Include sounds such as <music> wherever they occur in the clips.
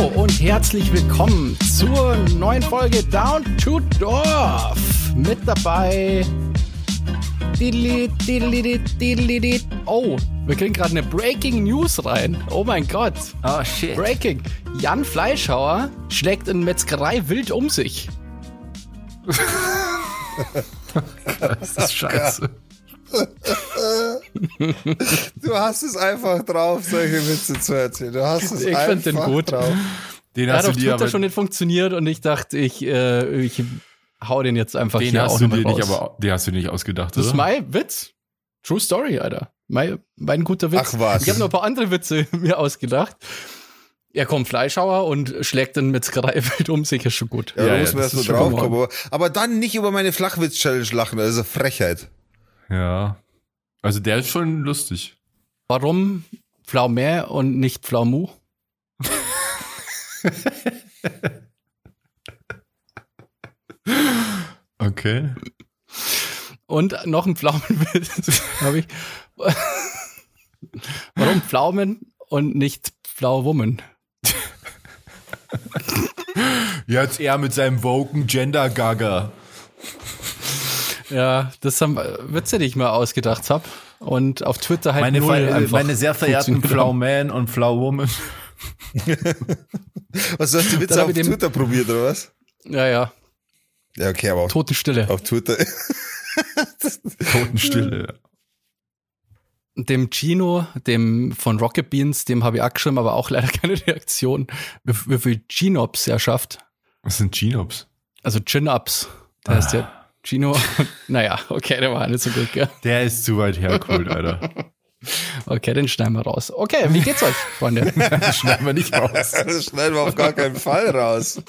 Hallo und herzlich willkommen zur neuen Folge Down to Dorf. Mit dabei. Oh, wir kriegen gerade eine Breaking News rein. Oh mein Gott. Oh shit. Breaking. Jan Fleischhauer schlägt in Metzgerei wild um sich. <laughs> das ist scheiße. Du hast es einfach drauf, solche Witze zu erzählen. Du hast es ich einfach den gut. drauf. Den hast hat du auf dir Twitter aber, schon nicht funktioniert und ich dachte, ich, äh, ich hau den jetzt einfach den hier hast auch du dir mal nicht, raus. aber den hast du dir nicht ausgedacht, Das ist oder? mein Witz. True Story, Alter. Mein, mein guter Witz. Ach was. Ich habe noch ein paar andere Witze <laughs> mir ausgedacht. Er kommt Fleischhauer und schlägt dann Metzgerei wild um sich, ist schon gut. Ja, Ja, da ja, muss man erst ist schon draufkommen. Aber, aber dann nicht über meine Flachwitz-Challenge lachen, das ist eine Frechheit. Ja. Also der ist schon lustig. Warum Pflaume und nicht Pflaumu? Okay. Und noch ein Pflaumenwitz habe ich. Warum Pflaumen und nicht Pflauwummen? Jetzt er mit seinem Woken Gender Gaga. Ja, das haben Witze, die ich mir ausgedacht habe. Und auf Twitter halt Meine, null einfach meine sehr verehrten Flow. Man und Flow Woman. <laughs> Was, du hast die Witze auf ich dem- Twitter probiert, oder was? Ja, ja, Ja, okay, aber auf, Totenstille. auf Twitter. <laughs> Totenstille. Dem Gino, dem von Rocket Beans, dem habe ich auch geschrieben, aber auch leider <laughs> keine Reaktion, wie, wie viel Ginops er schafft. Was sind Genops? Also Chin-Ups. Da heißt der Gino. <laughs> naja, okay, der war nicht so gut, gell? Der ist zu weit hergeholt, Alter. <laughs> Okay, den schneiden wir raus. Okay, wie geht's euch, Freunde? <laughs> Das schneiden wir nicht raus. Das schneiden wir auf gar keinen Fall raus.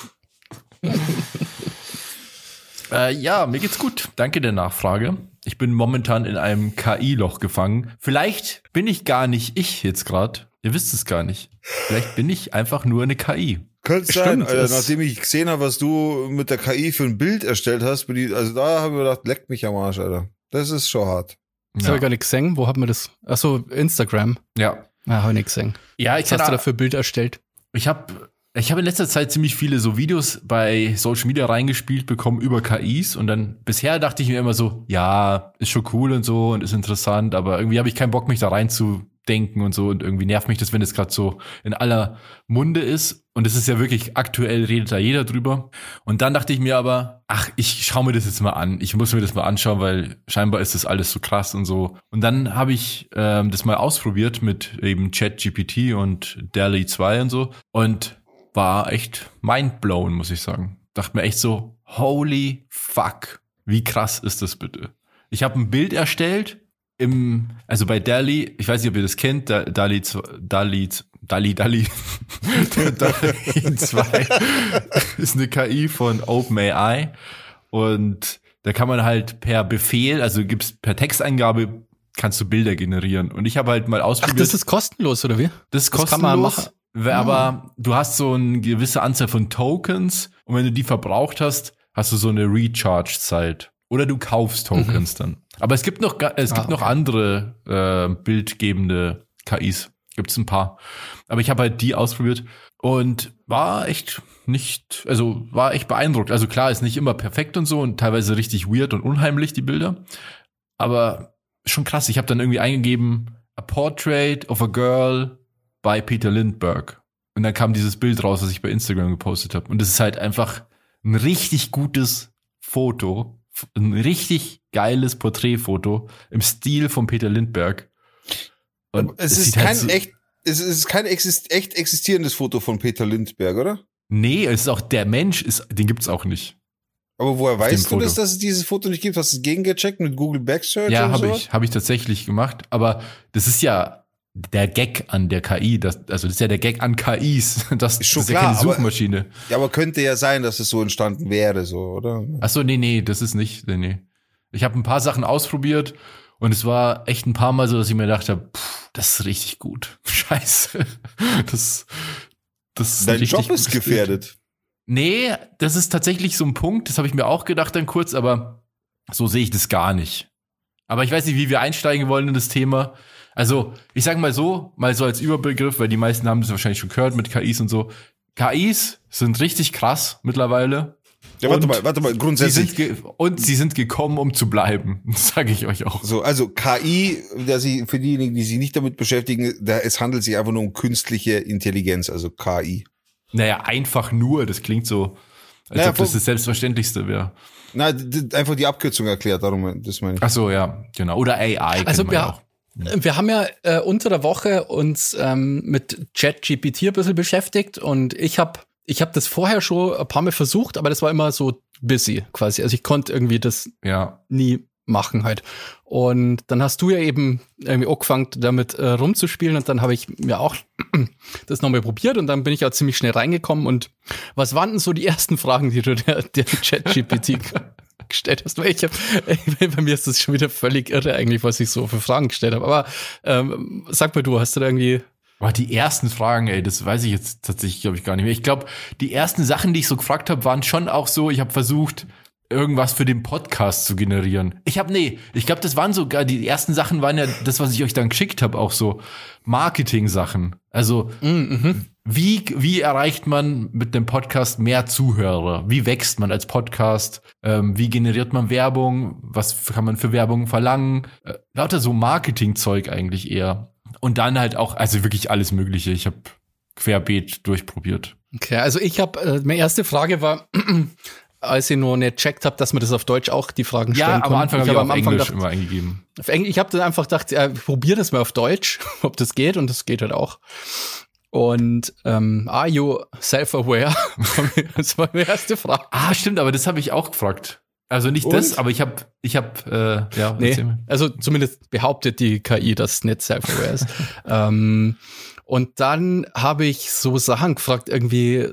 Äh, ja, mir geht's gut. Danke der Nachfrage. Ich bin momentan in einem KI-Loch gefangen. Vielleicht bin ich gar nicht ich jetzt gerade. Ihr wisst es gar nicht. Vielleicht bin ich einfach nur eine KI. Könnte sein, Alter, es- nachdem ich gesehen habe, was du mit der KI für ein Bild erstellt hast, bin ich, also da habe ich mir gedacht, leck mich am Arsch, Alter. Das ist schon hart. Das habe Ja, ich gar nicht gesehen. Wo haben wir das? Achso, Instagram. ja. Ja, habe ich nicht gesehen. ja ich Was hast du kann- da für ein Bild erstellt? Ich habe ich hab in letzter Zeit ziemlich viele so Videos bei Social Media reingespielt bekommen über KIs und dann bisher dachte ich mir immer so, ja, ist schon cool und so und ist interessant, aber irgendwie habe ich keinen Bock, mich da reinzudenken und so und irgendwie nervt mich das, wenn es gerade so in aller Munde ist und es ist ja wirklich aktuell, redet da jeder drüber. Und dann dachte ich mir aber, ach, ich schaue mir das jetzt mal an. Ich muss mir das mal anschauen, weil scheinbar ist das alles so krass und so. Und dann habe ich ähm, das mal ausprobiert mit eben ChatGPT und DALI 2 und so und war echt mindblown, muss ich sagen. Dachte mir echt so, holy fuck, wie krass ist das bitte? Ich habe ein Bild erstellt im, also bei DALI, ich weiß nicht, ob ihr das kennt, Da- DALI, DALI, DALI, <laughs> DALI, DALI 2 <laughs> ist eine KI von OpenAI und da kann man halt per Befehl, also gibt's per Texteingabe, kannst du Bilder generieren. Und ich habe halt mal Ach, ausprobiert. das ist kostenlos, oder wie? Das ist Das kann man kostenlos, machen. we- aber du hast so eine gewisse Anzahl von Tokens und wenn du die verbraucht hast, hast du so eine Recharge-Zeit. Oder du kaufst Tokens dann. Aber es gibt noch, es Ah, gibt noch okay. andere äh, bildgebende KIs. Gibt's ein paar. Aber ich habe halt die ausprobiert und war echt nicht, also war echt beeindruckt. Also klar, ist nicht immer perfekt und so und teilweise richtig weird und unheimlich, die Bilder. Aber schon krass. Ich habe dann irgendwie eingegeben, a portrait of a girl by Peter Lindbergh. Und dann kam dieses Bild raus, was ich bei Instagram gepostet habe. Und es ist halt einfach ein richtig gutes Foto, ein richtig geiles Porträtfoto im Stil von Peter Lindbergh. Und es, ist sieht halt kein so- echt, es ist kein exist echt existierendes Foto von Peter Lindbergh, oder? Nee, es ist auch der Mensch, ist, den gibt's auch nicht. Aber woher weißt du Foto. das, dass es dieses Foto nicht gibt? Hast du es gegengecheckt mit Google Backsearch Ja, habe ich, habe ich tatsächlich gemacht. Aber das ist ja der Gag an der KI. Das, also das ist ja der Gag an KIs. <laughs> Das, Ist schon das ist ja klar, keine aber- Suchmaschine. Ja, aber könnte ja sein, dass es so entstanden wäre, so, oder? Ach so, nee, nee, das ist nicht, nee, nee. Ich habe ein paar Sachen ausprobiert und es war echt ein paar Mal so, dass ich mir gedacht habe, das ist richtig gut. <laughs> Scheiße. Das, das Dein Job ist gefährdet. Nee, das ist tatsächlich so ein Punkt, das habe ich mir auch gedacht dann kurz, aber so sehe ich das gar nicht. Aber ich weiß nicht, wie wir einsteigen wollen in das Thema. Also, ich sage mal so, mal so als Überbegriff, weil die meisten haben das wahrscheinlich schon gehört mit KIs und so. KIs sind richtig krass mittlerweile. Ja, warte Und mal, warte mal, Sie grundsätzlich. sind ge- und sie sind gekommen, um zu bleiben. <laughs> Sage ich euch auch. So, also KI, der sie, für diejenigen, die sich nicht damit beschäftigen, da, es handelt sich einfach nur um künstliche Intelligenz, also KI. Naja, einfach nur. Das klingt so, als Naja, ob das das Selbstverständlichste wäre. Na, einfach die Abkürzung erklärt, darum, das meine ich. Ach so, ja, genau. Oder AI. Also ja auch. Wir haben ja äh, unter der Woche uns ähm, mit ChatGPT ein bisschen beschäftigt und ich habe ich hab das vorher schon ein paar Mal versucht, aber das war immer so busy quasi. Also ich konnte irgendwie das Ja. nie machen halt. Und dann hast du ja eben irgendwie angefangen, damit äh, rumzuspielen und dann habe ich mir auch <clears throat> das nochmal probiert und dann bin ich auch ziemlich schnell reingekommen und was waren denn so die ersten Fragen, die du der, der ChatGPT gestellt hast? Weil ich hab, <laughs> bei mir ist das schon wieder völlig irre eigentlich, was ich so für Fragen gestellt habe. Aber ähm, sag mal du, hast du da irgendwie Boah, die ersten Fragen, ey, das weiß ich jetzt tatsächlich, glaube ich, gar nicht mehr. Ich glaube, die ersten Sachen, die ich so gefragt habe, waren schon auch so, ich habe versucht, irgendwas für den Podcast zu generieren. Ich habe, nee, ich glaube, das waren sogar, die ersten Sachen waren ja das, was ich euch dann geschickt habe, auch so Marketing-Sachen. Also, wie, wie erreicht man mit dem Podcast mehr Zuhörer? Wie wächst man als Podcast? Ähm, wie generiert man Werbung? Was kann man für Werbung verlangen? Äh, lauter so Marketing-Zeug eigentlich eher. Und dann halt auch, also wirklich alles Mögliche. Ich habe querbeet durchprobiert. Okay, also ich habe, äh, meine erste Frage war, <clears throat> als ich noch nicht checkt habe, dass man das auf Deutsch auch die Fragen stellen Ja, kann. am Anfang ich habe ich hab auf Englisch gedacht, immer eingegeben. auf Englisch, ich habe dann einfach gedacht, äh, probier das mal auf Deutsch, <laughs> ob das geht und das geht halt auch. Und ähm, are you self-aware? <laughs> das war meine erste Frage. Ah, stimmt, aber das habe ich auch gefragt. Also nicht Und? das, aber ich habe, ich habe, äh, ja, Nee, also zumindest behauptet die KI, dass es nicht self-aware ist. <laughs> ähm, und dann habe ich so Sachen gefragt, irgendwie,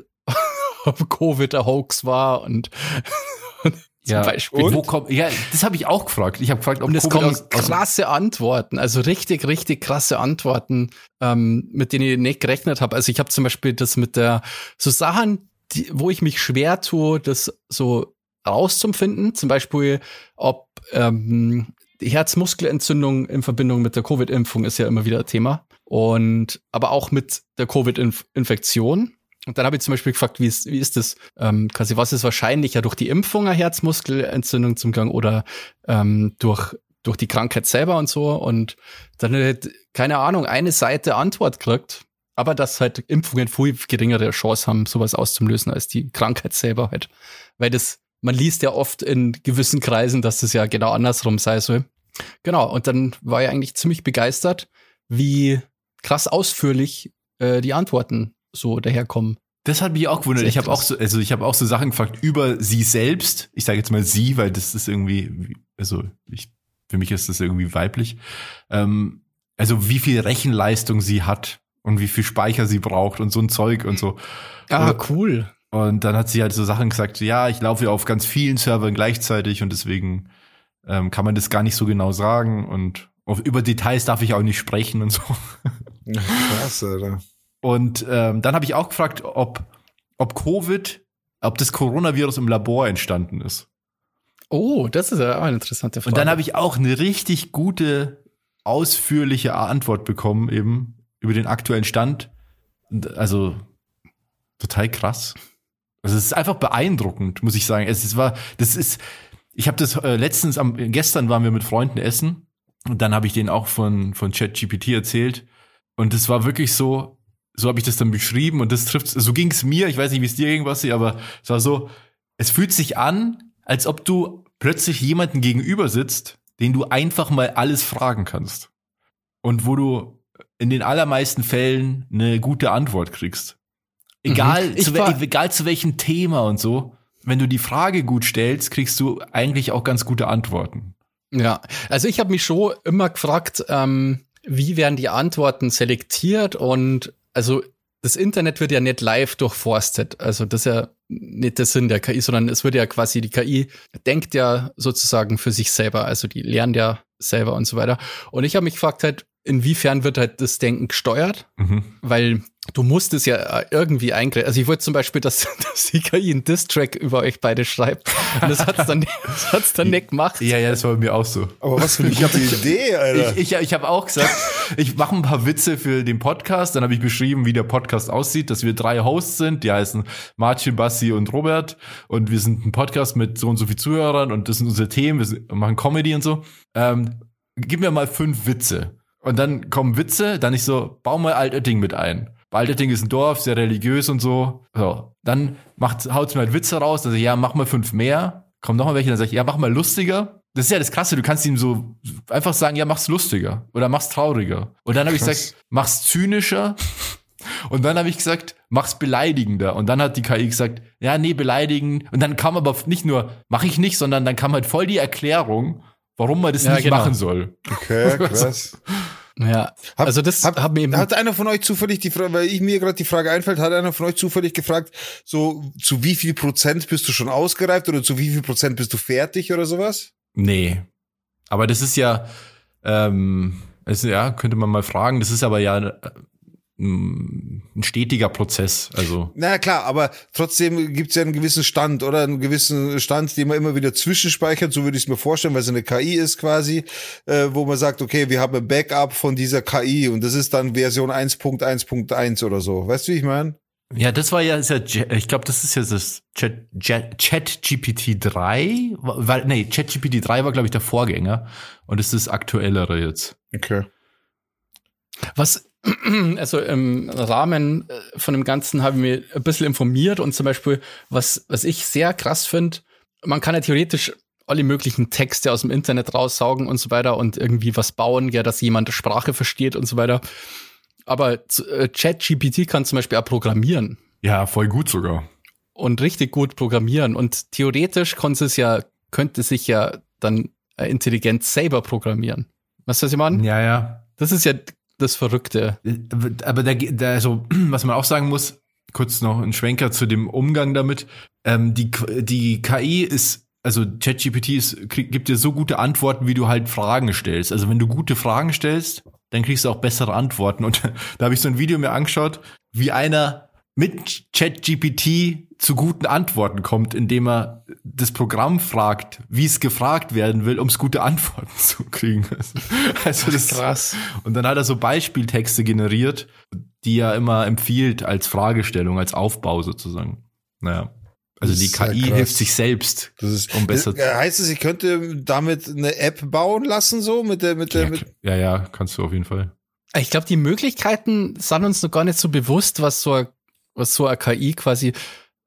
ob Covid ein Hoax war und <laughs> zum ja. Beispiel. Wo kommt, ja, das habe ich auch gefragt. Ich habe gefragt, ob Und es kommen aus, krasse Antworten, also richtig, richtig krasse Antworten, ähm, mit denen ich nicht gerechnet habe. Also ich habe zum Beispiel das mit der, so Sachen, die, wo ich mich schwer tue, das so rauszufinden. Zum Beispiel, ob ähm, die Herzmuskelentzündung in Verbindung mit der Covid-Impfung ist ja immer wieder ein Thema. Und aber auch mit der Covid-Infektion. Und dann habe ich zum Beispiel gefragt, wie ist, wie ist das, ähm, quasi, was ist wahrscheinlicher durch die Impfung eine Herzmuskelentzündung zum Gang oder ähm, durch, durch die Krankheit selber und so. Und dann hat, keine Ahnung, eine Seite Antwort gekriegt, aber dass halt Impfungen viel geringere Chance haben, sowas auszulösen als die Krankheit selber halt. Weil das, man liest ja oft in gewissen Kreisen, dass das ja genau andersrum sei soll. Genau, und dann war ich eigentlich ziemlich begeistert, wie krass ausführlich äh, die Antworten so daherkommen. Das hat mich auch gewundert. Ich habe auch so, also ich habe auch so Sachen gefragt über sie selbst. Ich sage jetzt mal sie, weil das ist irgendwie, also ich, für mich ist das irgendwie weiblich. Ähm, also wie viel Rechenleistung sie hat und wie viel Speicher sie braucht und so ein Zeug und so. Ah, Und- cool. Und dann hat sie halt so Sachen gesagt, so, ja, ich laufe ja auf ganz vielen Servern gleichzeitig und deswegen ähm, kann man das gar nicht so genau sagen und auf, über Details darf ich auch nicht sprechen und so. <laughs> Krass, Alter. Und ähm, dann habe ich auch gefragt, ob, ob Covid, ob das Coronavirus im Labor entstanden ist. Oh, das ist ja auch eine interessante Frage. Und dann habe ich auch eine richtig gute, ausführliche Antwort bekommen, eben über den aktuellen Stand. Also total krass. Also es ist einfach beeindruckend, muss ich sagen. Es ist, war, das ist, ich habe das äh, letztens, am, gestern waren wir mit Freunden essen und dann habe ich denen auch von von ChatGPT erzählt und es war wirklich so, so habe ich das dann beschrieben und das trifft, so ging es mir. Ich weiß nicht, wie es dir ging, Basti, aber es war so, es fühlt sich an, als ob du plötzlich jemanden gegenüber sitzt, den du einfach mal alles fragen kannst und wo du in den allermeisten Fällen eine gute Antwort kriegst. Egal, Mhm. Zu, egal zu welchem Thema und so. Wenn du die Frage gut stellst, kriegst du eigentlich auch ganz gute Antworten. Ja, also ich habe mich schon immer gefragt, ähm, wie werden die Antworten selektiert und also das Internet wird ja nicht live durchforstet. Also das ist ja nicht der Sinn der KI, sondern es wird ja quasi, die KI denkt ja sozusagen für sich selber. Also die lernt ja selber und so weiter. Und ich habe mich gefragt halt, inwiefern wird halt das Denken gesteuert? Mhm. Weil du musst es ja äh, irgendwie eingreifen. Also ich wollte zum Beispiel, dass, <laughs> dass die KI einen Diss-Track über euch beide schreibt. Und das hat's dann, <laughs> das hat's dann nicht gemacht. Ja, ja, das war bei mir auch so. Aber was für eine gute Idee, Alter. Ich, ich, ich habe auch gesagt, ich mache ein paar Witze für den Podcast. Dann habe ich beschrieben, wie der Podcast aussieht, dass wir drei Hosts sind. Die heißen Martin, Bassi und Robert. Und wir sind ein Podcast mit so und so viel Zuhörern und das sind unsere Themen. Wir machen Comedy und so. Ähm, gib mir mal fünf Witze. Und dann kommen Witze, dann ich so, bau mal Altötting mit ein. Altötting ist ein Dorf, sehr religiös und so. So, dann macht, haut mir halt Witze raus, dann sag ich, ja, mach mal fünf mehr. Kommt noch mal welche, dann sag ich, ja, mach mal lustiger. Das ist ja das Krasse, du kannst ihm so einfach sagen, ja, mach's lustiger oder mach's trauriger. Und dann habe ich gesagt, mach's zynischer. <laughs> Und dann habe ich gesagt, mach's beleidigender. Und dann hat die KI gesagt, ja, nee, beleidigen. Und dann kam aber nicht nur, mach ich nicht, sondern dann kam halt voll die Erklärung, warum man das Ja, nicht genau. machen soll. Okay, <laughs> krass. Ja, Hab- also das Hab, hat mir eben hat einer von euch zufällig die Frage, weil ich mir gerade die Frage einfällt, hat einer von euch zufällig gefragt, so zu wie viel Prozent bist du schon ausgereift oder zu wie viel Prozent bist du fertig oder sowas? Nee. Aber das ist ja, ähm, es, ja, könnte man mal fragen, das ist aber ja äh, ein stetiger Prozess. Also, Na klar, aber trotzdem gibt's ja einen gewissen Stand oder einen gewissen Stand, den man immer wieder zwischenspeichert, so würde ich es mir vorstellen, weil es eine KI ist quasi, äh, wo man sagt, okay, wir haben ein Backup von dieser KI und das ist dann Version 1.1.1 oder so. Weißt du, wie ich meine? ja, das war ja, ist ja ich glaube, das ist ja das Chat, Chat, Chat GPT 3, weil, nee, Chat GPT 3 war, glaube ich, der Vorgänger und es ist das aktuellere jetzt. Okay. Was, <clears throat> also im Rahmen äh, von dem Ganzen habe ich mir ein bisschen informiert und zum Beispiel, was, was ich sehr krass finde, man kann ja theoretisch alle möglichen Texte aus dem Internet raussaugen und so weiter und irgendwie was bauen, ja, dass jemand Sprache versteht und so weiter. Aber äh, ChatGPT kann zum Beispiel auch programmieren Ja, voll gut sogar. und richtig gut programmieren. Und theoretisch konnte es ja, könnte sich ja dann intelligent selber programmieren. Weißt du, was ich meine? Ja, ja. Das ist ja das Verrückte. Aber da, da also, <clears throat> was man auch sagen muss, kurz noch ein Schwenker zu dem Umgang damit. Ähm, die, die KI ist, also ChatGPT gibt dir so gute Antworten, wie du halt Fragen stellst. Also wenn du gute Fragen stellst, dann kriegst du auch bessere Antworten. Und <laughs> da habe ich so ein Video mir angeschaut, wie einer mit ChatGPT zu guten Antworten kommt, indem er das Programm fragt, wie es gefragt werden will, um es gute Antworten <laughs> zu kriegen. Also das Krass. und dann hat er so Beispieltexte generiert, die er immer empfiehlt als Fragestellung, als Aufbau sozusagen. Naja. Also Das die ist ja KI krass. hilft sich selbst. Das ist Um besser Äh, heißt es, ich könnte damit eine App bauen lassen, so mit der, mit der, Ja, mit, ja, ja, kannst du auf jeden Fall. Ich glaube, die Möglichkeiten sind uns noch gar nicht so bewusst, was so, ein- was so eine KI quasi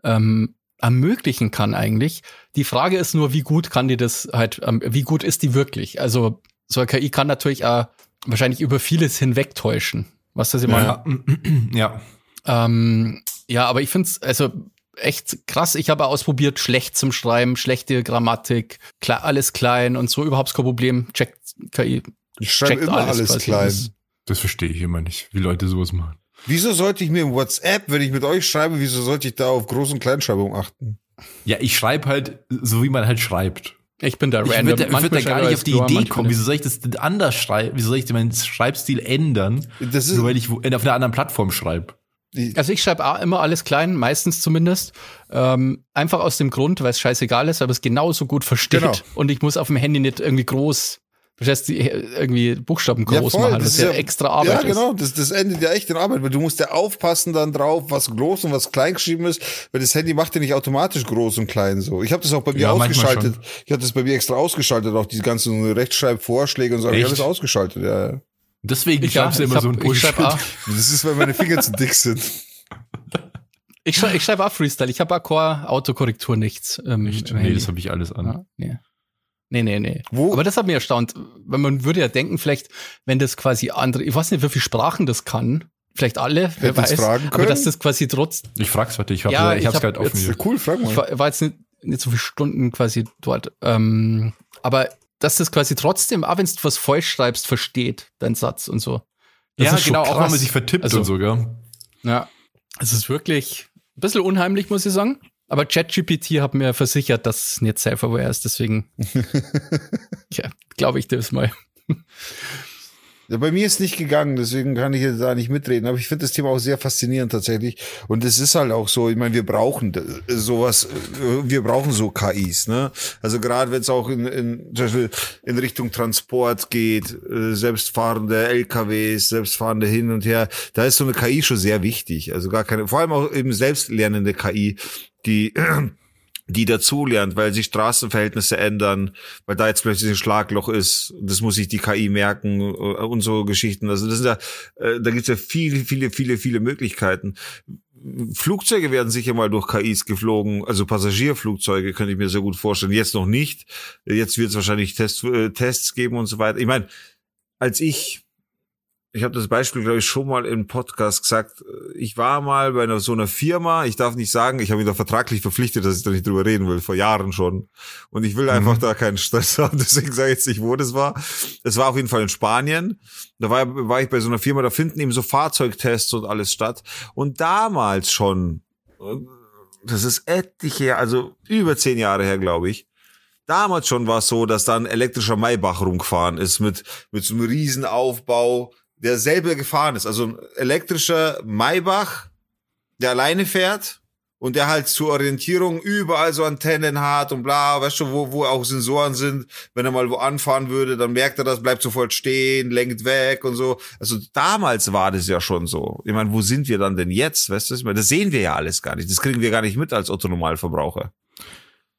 ähm, ermöglichen kann eigentlich. Die Frage ist nur, wie gut kann die das halt, ähm, wie gut ist die wirklich? Also so eine KI kann natürlich auch wahrscheinlich über vieles hinwegtäuschen. Was das meine? Ja, <clears throat> ja. Ähm, ja, aber ich find's also echt krass. Ich habe ausprobiert, schlecht zum Schreiben, schlechte Grammatik, kle alles klein und so, überhaupt kein Problem. Checkt KI. ich schreibe checkt immer alles, quasi. klein. Das- Das verstehe ich immer nicht, wie Leute sowas machen. Wieso sollte ich mir im WhatsApp, wenn ich mit euch schreibe, wieso sollte ich da auf Groß- und Kleinschreibung achten? Ja, ich schreibe halt so, wie man halt schreibt. Ich bin da Ich random. würde würd Manchmal da gar nicht auf die Idee manchmal kommen. Wieso soll ich das denn anders schreiben? Wieso soll ich meinen Schreibstil ändern, Das ist, nur weil ich auf einer anderen Plattform schreibe? Also ich schreibe auch immer alles klein, meistens zumindest. Ähm, einfach aus dem Grund, weil es scheißegal ist, aber es genauso gut versteht. Genau. Und ich muss auf dem Handy nicht irgendwie groß, verstehst du, irgendwie Buchstaben Ja, groß voll, machen, das was ist ja, ja- extra Arbeit ja, genau, das, das endet ja echt in Arbeit, weil du musst ja aufpassen dann drauf, was groß und was klein geschrieben ist, weil das Handy macht ja nicht automatisch groß und klein so. Ich habe das auch bei mir Ja, ausgeschaltet. Ich hatte das bei mir extra ausgeschaltet, auch diese ganzen Rechtschreibvorschläge und so, hab ich Echt? alles ausgeschaltet, ja. ja. Deswegen Ich, ja, schreibst du ich, immer hab, so ein auch, <laughs> Das ist, weil meine Finger zu dick sind. ich schreibe, ich schreibe auch Freestyle. Ich habe auch keine Autokorrektur, nichts. Ähm, Nee, Handy. das habe ich alles an. ja, nee. Nee, nee, nee. Wo- Aber das hat mich erstaunt, weil man würde ja denken, vielleicht, wenn das quasi andere, ich weiß nicht, wie viele Sprachen das kann, vielleicht alle, wer weiß, fragen aber können? dass das quasi trotz, Ich frag's, warte, ich, hab, Ja, ich ich hab's hab gerade offen jetzt-. Cool, frag Ich mal. war, war jetzt nicht, nicht so viele Stunden quasi dort. Ähm, aber dass das quasi trotzdem, auch wenn du was falsch schreibst, versteht, dein Satz und so. Das Ja, ist schon genau, auch wenn man sich vertippt Also- und so, gell? Ja. Es ist wirklich ein bisschen unheimlich, muss ich sagen. Aber ChatGPT hat mir versichert, dass es nicht self-aware ist, deswegen <laughs> ja, glaube ich das mal. Ja, bei mir ist nicht gegangen, deswegen kann ich jetzt da nicht mitreden. Aber ich finde das Thema auch sehr faszinierend tatsächlich. Und es ist halt auch so, ich meine, wir brauchen sowas, wir brauchen so KIs, ne? Also gerade wenn es auch in, in, in Richtung Transport geht, äh, selbstfahrende LKWs, selbstfahrende hin und her, da ist so eine KI schon sehr wichtig. Also gar keine, vor allem auch eben selbstlernende KI, die <clears throat> die dazulernt, weil sich Straßenverhältnisse ändern, weil da jetzt plötzlich ein Schlagloch ist, das muss sich die KI merken äh, und so Geschichten. Also das sind ja, äh, da gibt's ja viele, viele, viele, viele Möglichkeiten. Flugzeuge werden sicher mal durch KIs geflogen, also Passagierflugzeuge könnte ich mir sehr gut vorstellen. Jetzt noch nicht. Jetzt wird es wahrscheinlich Test, äh, Tests geben und so weiter. Ich meine, als ich ich habe das Beispiel, glaube ich, schon mal im Podcast gesagt. Ich war mal bei einer, so einer Firma, ich darf nicht sagen, ich habe mich da vertraglich verpflichtet, dass ich da nicht drüber reden will, vor Jahren schon. Und ich will mhm. einfach da keinen Stress <laughs> haben, deswegen sage ich jetzt nicht, wo das war. Es war auf jeden Fall in Spanien. Da war, war ich bei so einer Firma, da finden eben so Fahrzeugtests und alles statt. Und damals schon, das ist etliche, also über zehn Jahre her, glaube ich, Damals schon war es so, dass da ein elektrischer Maybach rumgefahren ist mit, mit so einem riesen Aufbau der selber gefahren ist. Also ein elektrischer Maybach, der alleine fährt und der halt zur Orientierung überall so Antennen hat und bla, weißt du, wo, wo auch Sensoren sind. Wenn er mal wo anfahren würde, dann merkt er das, bleibt sofort stehen, lenkt weg und so. Also damals war das ja schon so. Ich meine, wo sind wir dann denn jetzt? Weißt du, das sehen wir ja alles gar nicht. Das kriegen wir gar nicht mit als Otto-Normalverbraucher.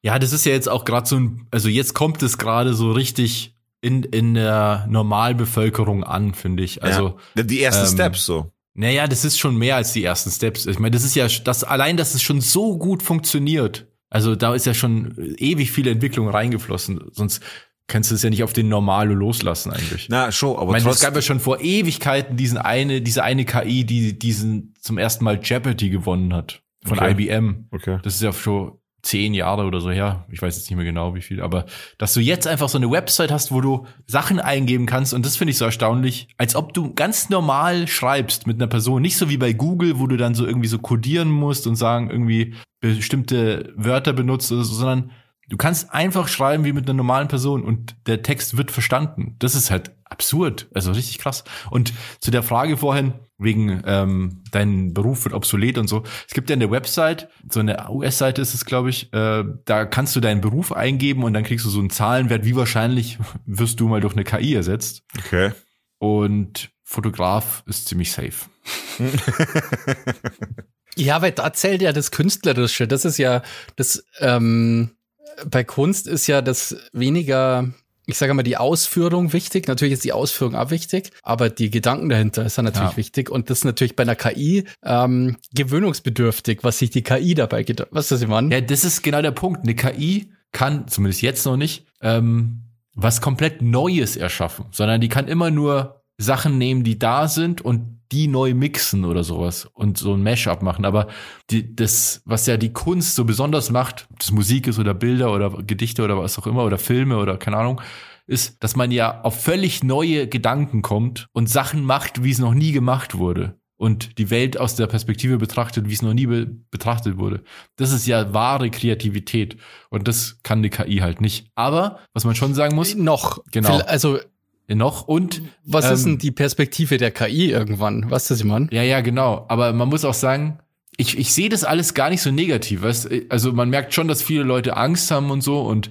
Ja, das ist ja jetzt auch gerade so ein, also jetzt kommt es gerade so richtig in, in der Normalbevölkerung an, finde ich. Also ja, die ersten ähm, Steps so. Naja, das ist schon mehr als die ersten Steps. Ich meine, das ist ja das allein, dass es schon so gut funktioniert. Also da ist ja schon ewig viele Entwicklung reingeflossen. Sonst kannst du es ja nicht auf den Normalo loslassen eigentlich. Na, schon, aber ich meine, es gab ja schon vor Ewigkeiten diesen eine, diese eine KI, die diesen zum ersten Mal Jeopardy gewonnen hat von okay. IBM. Okay. Das ist ja schon zehn Jahre oder so her, ich weiß jetzt nicht mehr genau wie viel, aber dass du jetzt einfach so eine Website hast, wo du Sachen eingeben kannst. Und das finde ich so erstaunlich, als ob du ganz normal schreibst mit einer Person, nicht so wie bei Google, wo du dann so irgendwie so codieren musst und sagen irgendwie bestimmte Wörter benutzt, sondern du kannst einfach schreiben wie mit einer normalen Person und der Text wird verstanden. Das ist halt absurd, also richtig krass. Und zu der Frage vorhin, wegen ähm, dein Beruf wird obsolet und so. Es gibt ja eine Website, so eine US-Seite ist es, glaube ich, äh, da kannst du deinen Beruf eingeben und dann kriegst du so einen Zahlenwert, wie wahrscheinlich <laughs> wirst du mal durch eine KI ersetzt. Okay. Und Fotograf ist ziemlich safe. <laughs> ja, weil da zählt ja das Künstlerische. Das ist ja das, ähm, bei Kunst ist ja das weniger ich sage mal, die Ausführung wichtig. Natürlich ist die Ausführung auch wichtig, aber die Gedanken dahinter ist dann natürlich ja. wichtig. Und das ist natürlich bei einer KI ähm, gewöhnungsbedürftig, was sich die KI dabei gedacht. Was ist das, Mann? Ja, das ist genau der Punkt. Eine KI kann, zumindest jetzt noch nicht, ähm, was komplett Neues erschaffen, sondern die kann immer nur Sachen nehmen, die da sind und die neu mixen oder sowas und so ein Mashup machen. Aber die, das, was ja die Kunst so besonders macht, ob das Musik ist oder Bilder oder Gedichte oder was auch immer oder Filme oder keine Ahnung, ist, dass man ja auf völlig neue Gedanken kommt und Sachen macht, wie es noch nie gemacht wurde. Und die Welt aus der Perspektive betrachtet, wie es noch nie be betrachtet wurde. Das ist ja wahre Kreativität. Und das kann eine KI halt nicht. Aber, was man schon sagen muss. Noch. Genau. Also, noch und was ähm, ist denn die Perspektive der KI irgendwann? Was das ich meine? Ja, ja, genau. Aber man muss auch sagen, ich, ich sehe das alles gar nicht so negativ. Weißt? Also man merkt schon, dass viele Leute Angst haben und so und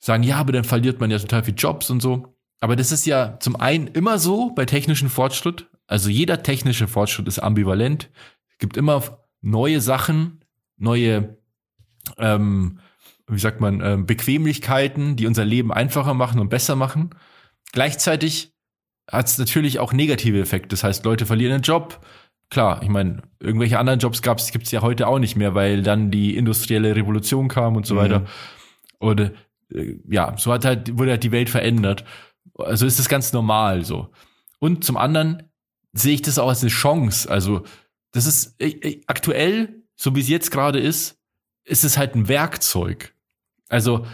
sagen, ja, aber dann verliert man ja total viel Jobs und so. Aber das ist ja zum einen immer so bei technischem Fortschritt. Also jeder technische Fortschritt ist ambivalent. Es gibt immer neue Sachen, neue, ähm, wie sagt man, äh, Bequemlichkeiten, die unser Leben einfacher machen und besser machen. Gleichzeitig hat es natürlich auch negative Effekte. Das heißt, Leute verlieren einen Job. Klar, ich meine, irgendwelche anderen Jobs gab's, gibt's ja heute auch nicht mehr, weil dann die industrielle Revolution kam und so mhm. weiter. Oder äh, ja, so hat halt, wurde halt die Welt verändert. Also ist das ganz normal so. Und zum anderen sehe ich das auch als eine Chance. Also, das ist äh, äh aktuell, so wie es jetzt gerade ist, ist es halt ein Werkzeug. Also,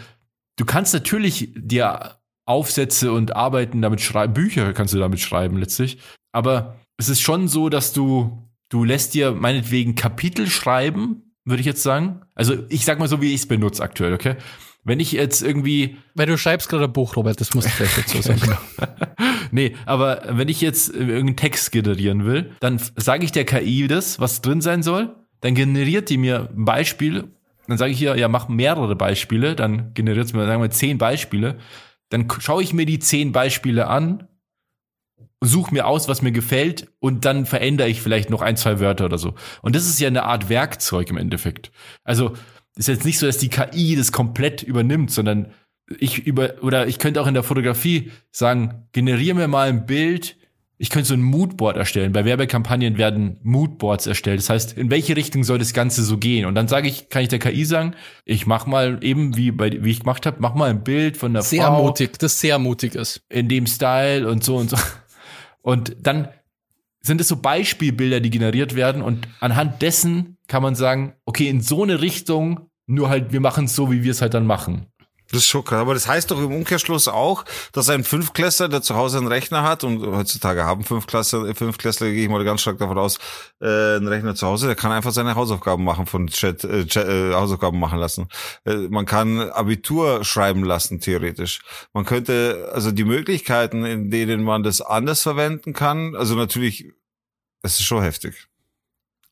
du kannst natürlich dir Aufsätze und Arbeiten damit schreiben, Bücher kannst du damit schreiben letztlich. Aber es ist schon so, dass du, du lässt dir meinetwegen Kapitel schreiben, würde ich jetzt sagen. Also ich sag mal so, wie ich es benutze aktuell, okay? Wenn ich jetzt irgendwie. Weil du schreibst gerade ein Buch, Robert, das muss ich vielleicht dazu sagen. <laughs> nee, aber wenn ich jetzt irgendeinen Text generieren will, dann sage ich der KI das, was drin sein soll. Dann generiert die mir ein Beispiel. Dann sage ich hier, ja, mach mehrere Beispiele. Dann generiert es mir, sagen wir, zehn Beispiele. Dann schaue ich mir die zehn Beispiele an, suche mir aus, was mir gefällt und dann verändere ich vielleicht noch ein, zwei Wörter oder so. Und das ist ja eine Art Werkzeug im Endeffekt. Also ist jetzt nicht so, dass die KI das komplett übernimmt, sondern ich über oder ich könnte auch in der Fotografie sagen, generiere mir mal ein Bild. Ich könnte so ein Moodboard erstellen. Bei Werbekampagnen werden Moodboards erstellt. Das heißt, in welche Richtung soll das Ganze so gehen? Und dann sage ich, kann ich der KI sagen, ich mach mal eben wie bei wie ich gemacht habe, mach mal ein Bild von der sehr Frau mutig, das sehr mutig ist. in dem Style und so und so. Und dann sind es so Beispielbilder, die generiert werden und anhand dessen kann man sagen, okay, in so eine Richtung, nur halt, wir machen es so, wie wir es halt dann machen. Das ist schon krass. Aber das heißt doch im Umkehrschluss auch, dass ein Fünfklässler, der zu Hause einen Rechner hat, und heutzutage haben Fünfklässler, Fünfklässler, gehe ich mal ganz stark davon aus, äh, einen Rechner zu Hause, der kann einfach seine Hausaufgaben machen von Chat, äh, Chat äh, Hausaufgaben machen lassen. Äh, man kann Abitur schreiben lassen, theoretisch. Man könnte, also die Möglichkeiten, in denen man das anders verwenden kann, also natürlich, es ist schon heftig.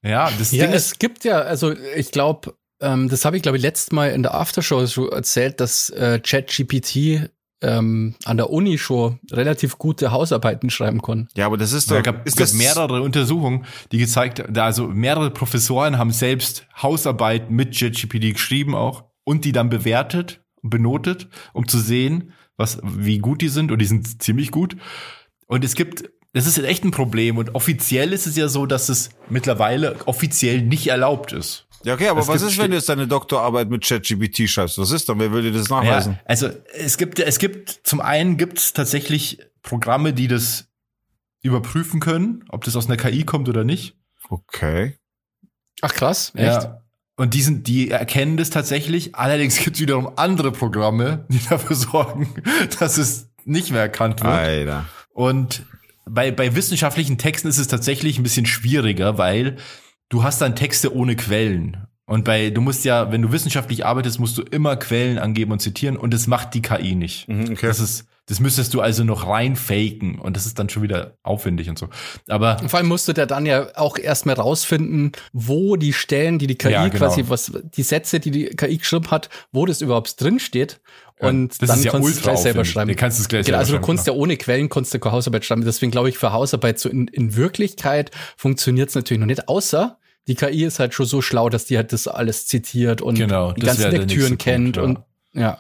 Ja, das Ja, Ding ist, es gibt ja, also ich glaube, ähm, das habe ich, glaube ich, letztes Mal in der Aftershow so erzählt, dass äh, ChatGPT ähm, an der Uni schon relativ gute Hausarbeiten schreiben kann. Ja, aber das ist Ja, doch, es gab, ist gab das mehrere Untersuchungen, die gezeigt, da also mehrere Professoren haben selbst Hausarbeiten mit JetGPT geschrieben auch und die dann bewertet und benotet, um zu sehen, was, wie gut die sind und die sind ziemlich gut. Und es gibt, das ist echt ein Problem und offiziell ist es ja so, dass es mittlerweile offiziell nicht erlaubt ist. Ja, okay, aber Es was ist, wenn du jetzt deine Doktorarbeit mit ChatGPT schreibst? Was ist dann? Wer will dir das nachweisen? Ja, also es gibt, es gibt, zum einen gibt es tatsächlich Programme, die das überprüfen können, ob das aus einer KI kommt oder nicht. Okay. Ach krass, echt? Ja. Und die, sind, die erkennen das tatsächlich. Allerdings gibt es wiederum andere Programme, die dafür sorgen, <laughs> dass es nicht mehr erkannt wird. Alter. Und bei, bei wissenschaftlichen Texten ist es tatsächlich ein bisschen schwieriger, weil du hast dann Texte ohne Quellen. Und bei, du musst ja, wenn du wissenschaftlich arbeitest, musst du immer Quellen angeben und zitieren und das macht die KI nicht. Mhm, okay. Das ist, das müsstest du also noch reinfaken und das ist dann schon wieder aufwendig und so. Aber Und vor allem musst du da dann ja auch erstmal rausfinden, wo die Stellen, die die KI Ja, genau. quasi, was die Sätze, die die KI geschrieben hat, wo das überhaupt drin steht. Und das dann ist ja kannst du es gleich selber aufwendig. schreiben. Du kannst es gleich genau, selber also du kannst ja ohne Quellen kannst du keine Hausarbeit schreiben. Deswegen glaube ich, für Hausarbeit so in, in Wirklichkeit funktioniert es natürlich noch nicht, außer die KI ist halt schon so schlau, dass die halt das alles zitiert und Genau, die ganzen Lektüren kennt Punkt, und ja.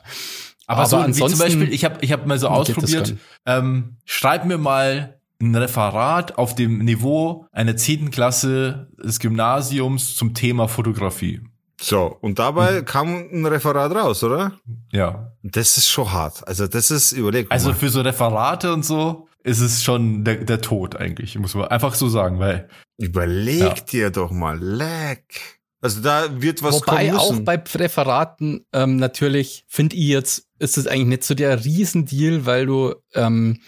Aber, so wie ansonsten zum Beispiel, ich habe ich hab mal so ausprobiert, ähm, schreib mir mal ein Referat auf dem Niveau einer zehnten Klasse des Gymnasiums zum Thema Fotografie. So, und dabei Mhm. kam ein Referat raus, oder? Ja. Das ist schon hart. Also das ist, überleg Also für so Referate und so ist es schon der, der Tod eigentlich, muss man einfach so sagen, weil Überleg Ja. dir doch mal, leck. Also da wird was Wobei kommen auch müssen. bei Referaten ähm, natürlich, finde ich jetzt, ist es eigentlich nicht so der Riesendeal, weil du ähm,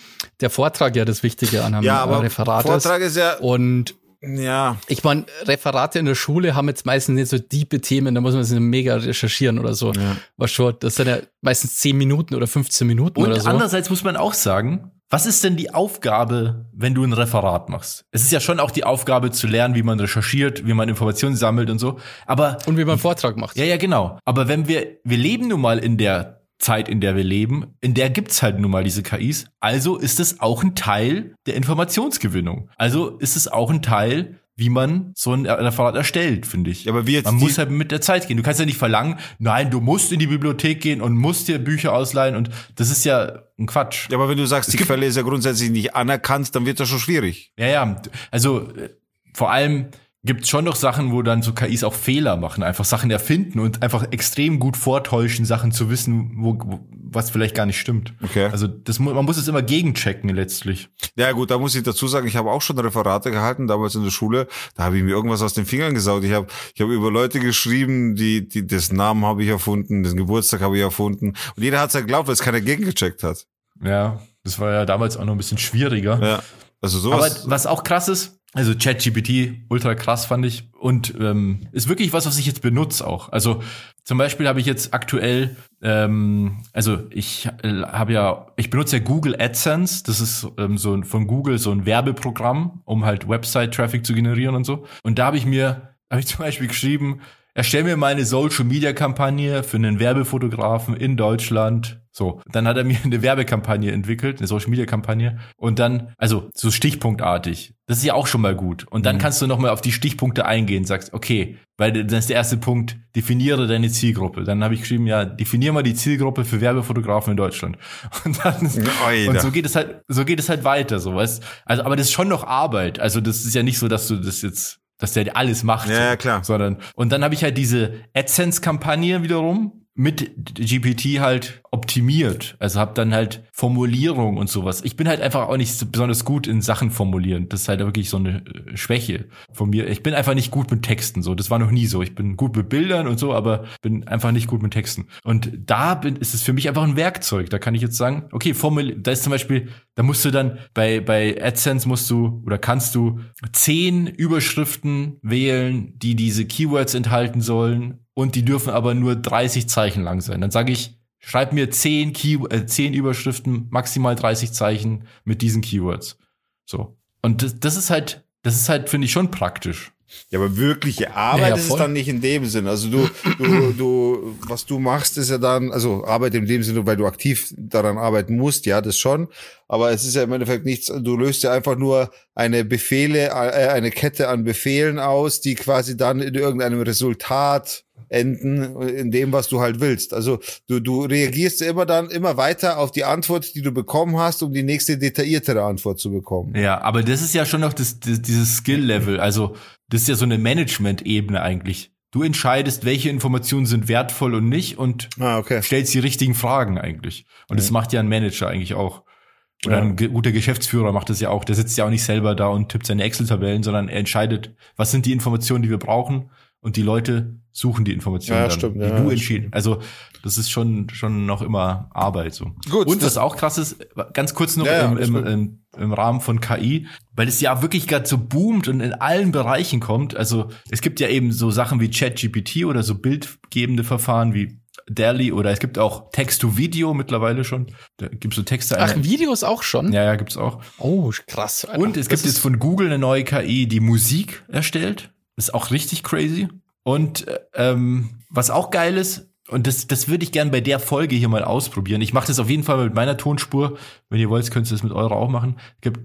der Vortrag ja das Wichtige an einem ja, aber Referat Vortrag ist ja, ist. Und ja, ich meine, Referate in der Schule haben jetzt meistens nicht so diepe Themen, da muss man sich mega recherchieren oder so. Ja. Was schon, das sind ja meistens 10 Minuten oder 15 Minuten Und oder so. andererseits muss man auch sagen, was ist denn die Aufgabe, wenn du ein Referat machst? Es ist ja schon auch die Aufgabe zu lernen, wie man recherchiert, wie man Informationen sammelt und so. Aber Und wie man einen Vortrag macht. ja, ja, genau. Aber wenn wir, wir leben nun mal in der Zeit, in der wir leben, in der gibt's halt nun mal diese KIs. Also ist es auch ein Teil der Informationsgewinnung. Also ist es auch ein Teil, wie man so ein Referat erstellt, finde ich. Ja, aber wie jetzt man muss halt mit der Zeit gehen. Du kannst ja nicht verlangen, nein, du musst in die Bibliothek gehen und musst dir Bücher ausleihen und das ist ja ein Quatsch. ja, aber wenn du sagst, die Quelle ist ja grundsätzlich nicht anerkannt, dann wird das schon schwierig. Ja, ja. Also äh, vor allem gibt es schon noch Sachen, wo dann so KIs auch Fehler machen, einfach Sachen erfinden und einfach extrem gut vortäuschen, Sachen zu wissen, wo, wo was vielleicht gar nicht stimmt. Okay. Also das, man muss es immer gegenchecken letztlich. Ja gut, da muss ich dazu sagen, ich habe auch schon Referate gehalten, damals in der Schule. Da habe ich mir irgendwas aus den Fingern gesaugt. Ich habe ich habe über Leute geschrieben, die, die das Namen habe ich erfunden, den Geburtstag habe ich erfunden. Und jeder hat es ja geglaubt, weil es keiner gegengecheckt hat. Ja, das war ja damals auch noch ein bisschen schwieriger. Ja. Also Aber sowas. was auch krass ist, also ChatGPT, ultra krass fand ich. Und ähm, ist wirklich was, was ich jetzt benutze auch. Also zum Beispiel habe ich jetzt aktuell, ähm, also ich äh, habe ja, ich benutze ja Google AdSense, das ist ähm, so von Google so ein Werbeprogramm, um halt Website-Traffic zu generieren und so. Und da habe ich mir, habe ich <laughs> zum Beispiel geschrieben, erstell mir mal eine Social-Media-Kampagne für einen Werbefotografen in Deutschland so, dann hat er mir <laughs> eine Werbekampagne entwickelt, eine Social Media Kampagne und dann also so stichpunktartig. Das ist ja auch schon mal gut. Und dann mhm. kannst du noch mal auf die Stichpunkte eingehen, sagst, okay, weil dann ist der erste Punkt, definiere deine Zielgruppe. Dann habe ich geschrieben, ja, definiere mal die Zielgruppe für Werbefotografen in Deutschland. <laughs> Und dann und so geht es halt so geht es halt weiter, so weißt. Also aber das ist schon noch Arbeit. Also das ist ja nicht so, dass du das jetzt dass der alles macht. Ja, so, klar. Sondern, und dann habe ich halt diese AdSense-Kampagne wiederum, mit GPT halt optimiert. Also habe dann halt Formulierung und sowas. Ich bin halt einfach auch nicht besonders gut in Sachen formulieren. Das ist halt wirklich so eine äh, Schwäche von mir. Ich bin einfach nicht gut mit Texten. So, das war noch nie so. Ich bin gut mit Bildern und so, aber bin einfach nicht gut mit Texten. Und da bin, ist es für mich einfach ein Werkzeug. Da kann ich jetzt sagen, okay, formul, da ist zum Beispiel, da musst du dann bei bei AdSense musst du oder kannst du zehn Überschriften wählen, die diese Keywords enthalten sollen und die dürfen aber nur 30 Zeichen lang sein. Dann sage ich, schreib mir 10, Key äh, 10 Überschriften, maximal 30 Zeichen mit diesen Keywords. So. Und das, das ist halt, das ist halt, finde ich, schon praktisch. Ja, aber wirkliche Arbeit ja, ja, ist es dann nicht in dem Sinn. Also du, du, du, was du machst, ist ja dann, also Arbeit in dem Sinne, weil du aktiv daran arbeiten musst, ja, das schon. Aber es ist ja im Endeffekt nichts, du löst ja einfach nur eine Befehle, äh, eine Kette an Befehlen aus, die quasi dann in irgendeinem Resultat enden in dem, was du halt willst. Also du, du reagierst immer dann immer weiter auf die Antwort, die du bekommen hast, um die nächste detailliertere Antwort zu bekommen. Ja, aber das ist ja schon noch das, das dieses Skill-Level. Also das ist ja so eine Management-Ebene eigentlich. Du entscheidest, welche Informationen sind wertvoll und nicht und ah, okay. stellst die richtigen Fragen eigentlich. Und das macht ja ein Manager eigentlich auch. Oder ja. ein guter Geschäftsführer macht das ja auch. Der sitzt ja auch nicht selber da und tippt seine Excel-Tabellen, sondern er entscheidet, was sind die Informationen, die wir brauchen und die Leute suchen die Informationen ja, dann, stimmt, die ja, du entschieden. Also das ist schon schon noch immer Arbeit so. Gut, und was auch krass ist, ganz kurz noch ja, im, im, im, im Rahmen von KI, weil es ja wirklich gerade so boomt und in allen Bereichen kommt. Also es gibt ja eben so Sachen wie ChatGPT oder so bildgebende Verfahren wie DALI oder es gibt auch Text-to-Video mittlerweile schon. Da gibt's so Texte. Ach, Videos auch schon? Ja, ja, gibt's auch. Oh, krass. Alter. Und es das gibt jetzt von Google eine neue KI, die Musik erstellt. Ist auch richtig crazy. Und ähm, was auch geil ist, und das, das würde ich gern bei der Folge hier mal ausprobieren. Ich mache das auf jeden Fall mit meiner Tonspur. Wenn ihr wollt, könnt ihr das mit eurer auch machen.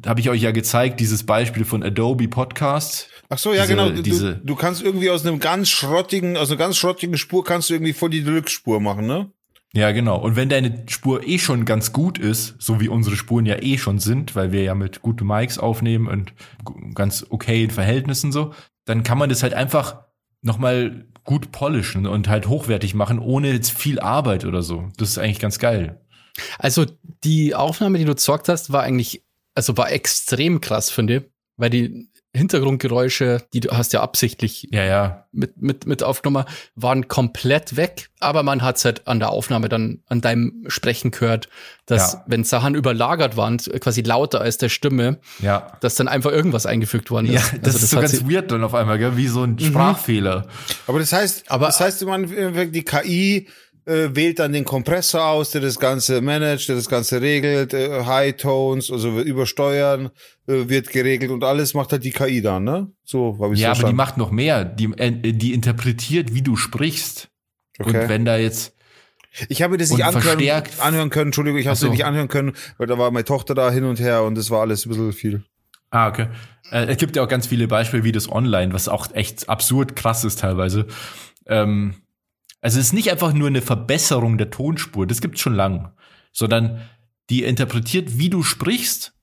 Habe ich euch ja gezeigt, dieses Beispiel von Adobe Podcast. Ach so, ja, diese, genau. Du, diese, du kannst irgendwie aus einem ganz schrottigen, aus einer ganz schrottigen Spur kannst du irgendwie voll die Deluxe-Spur machen, ne? Ja, genau. Und wenn deine Spur eh schon ganz gut ist, so wie unsere Spuren ja eh schon sind, weil wir ja mit guten Mics aufnehmen und ganz okayen Verhältnissen so, dann kann man das halt einfach nochmal gut polischen und halt hochwertig machen, ohne jetzt viel Arbeit oder so. Das ist eigentlich ganz geil. Also die Aufnahme, die du gezockt hast, war eigentlich, also war extrem krass, finde ich, weil die Hintergrundgeräusche, die du hast ja absichtlich ja, ja. Mit, mit, mit aufgenommen, waren komplett weg, aber man hat es halt an der Aufnahme dann an deinem Sprechen gehört, dass ja. wenn Sachen überlagert waren, quasi lauter als der Stimme, ja. dass dann einfach irgendwas eingefügt worden ist. Ja, das, also das ist so ganz weird dann auf einmal, gell? wie so ein mhm. Sprachfehler. Aber das heißt, aber, das heißt, man, die KI äh, wählt dann den Kompressor aus, der das Ganze managt, der das Ganze regelt, äh, High Tones, also übersteuern äh, wird geregelt und alles macht halt die KI dann, ne? So habe ich Ja, verstanden. aber die macht noch mehr. Die, äh, die interpretiert, wie du sprichst. Okay. Und wenn da jetzt ich habe das nicht anhören, anhören können, Entschuldigung, ich habe es so. nicht anhören können, weil da war meine Tochter da hin und her und das war alles ein bisschen viel. Ah, okay. Äh, es gibt ja auch ganz viele Beispiele wie das online, was auch echt absurd krass ist teilweise. Ähm, also es ist nicht einfach nur eine Verbesserung der Tonspur, das gibt's schon lang, sondern die interpretiert, wie du sprichst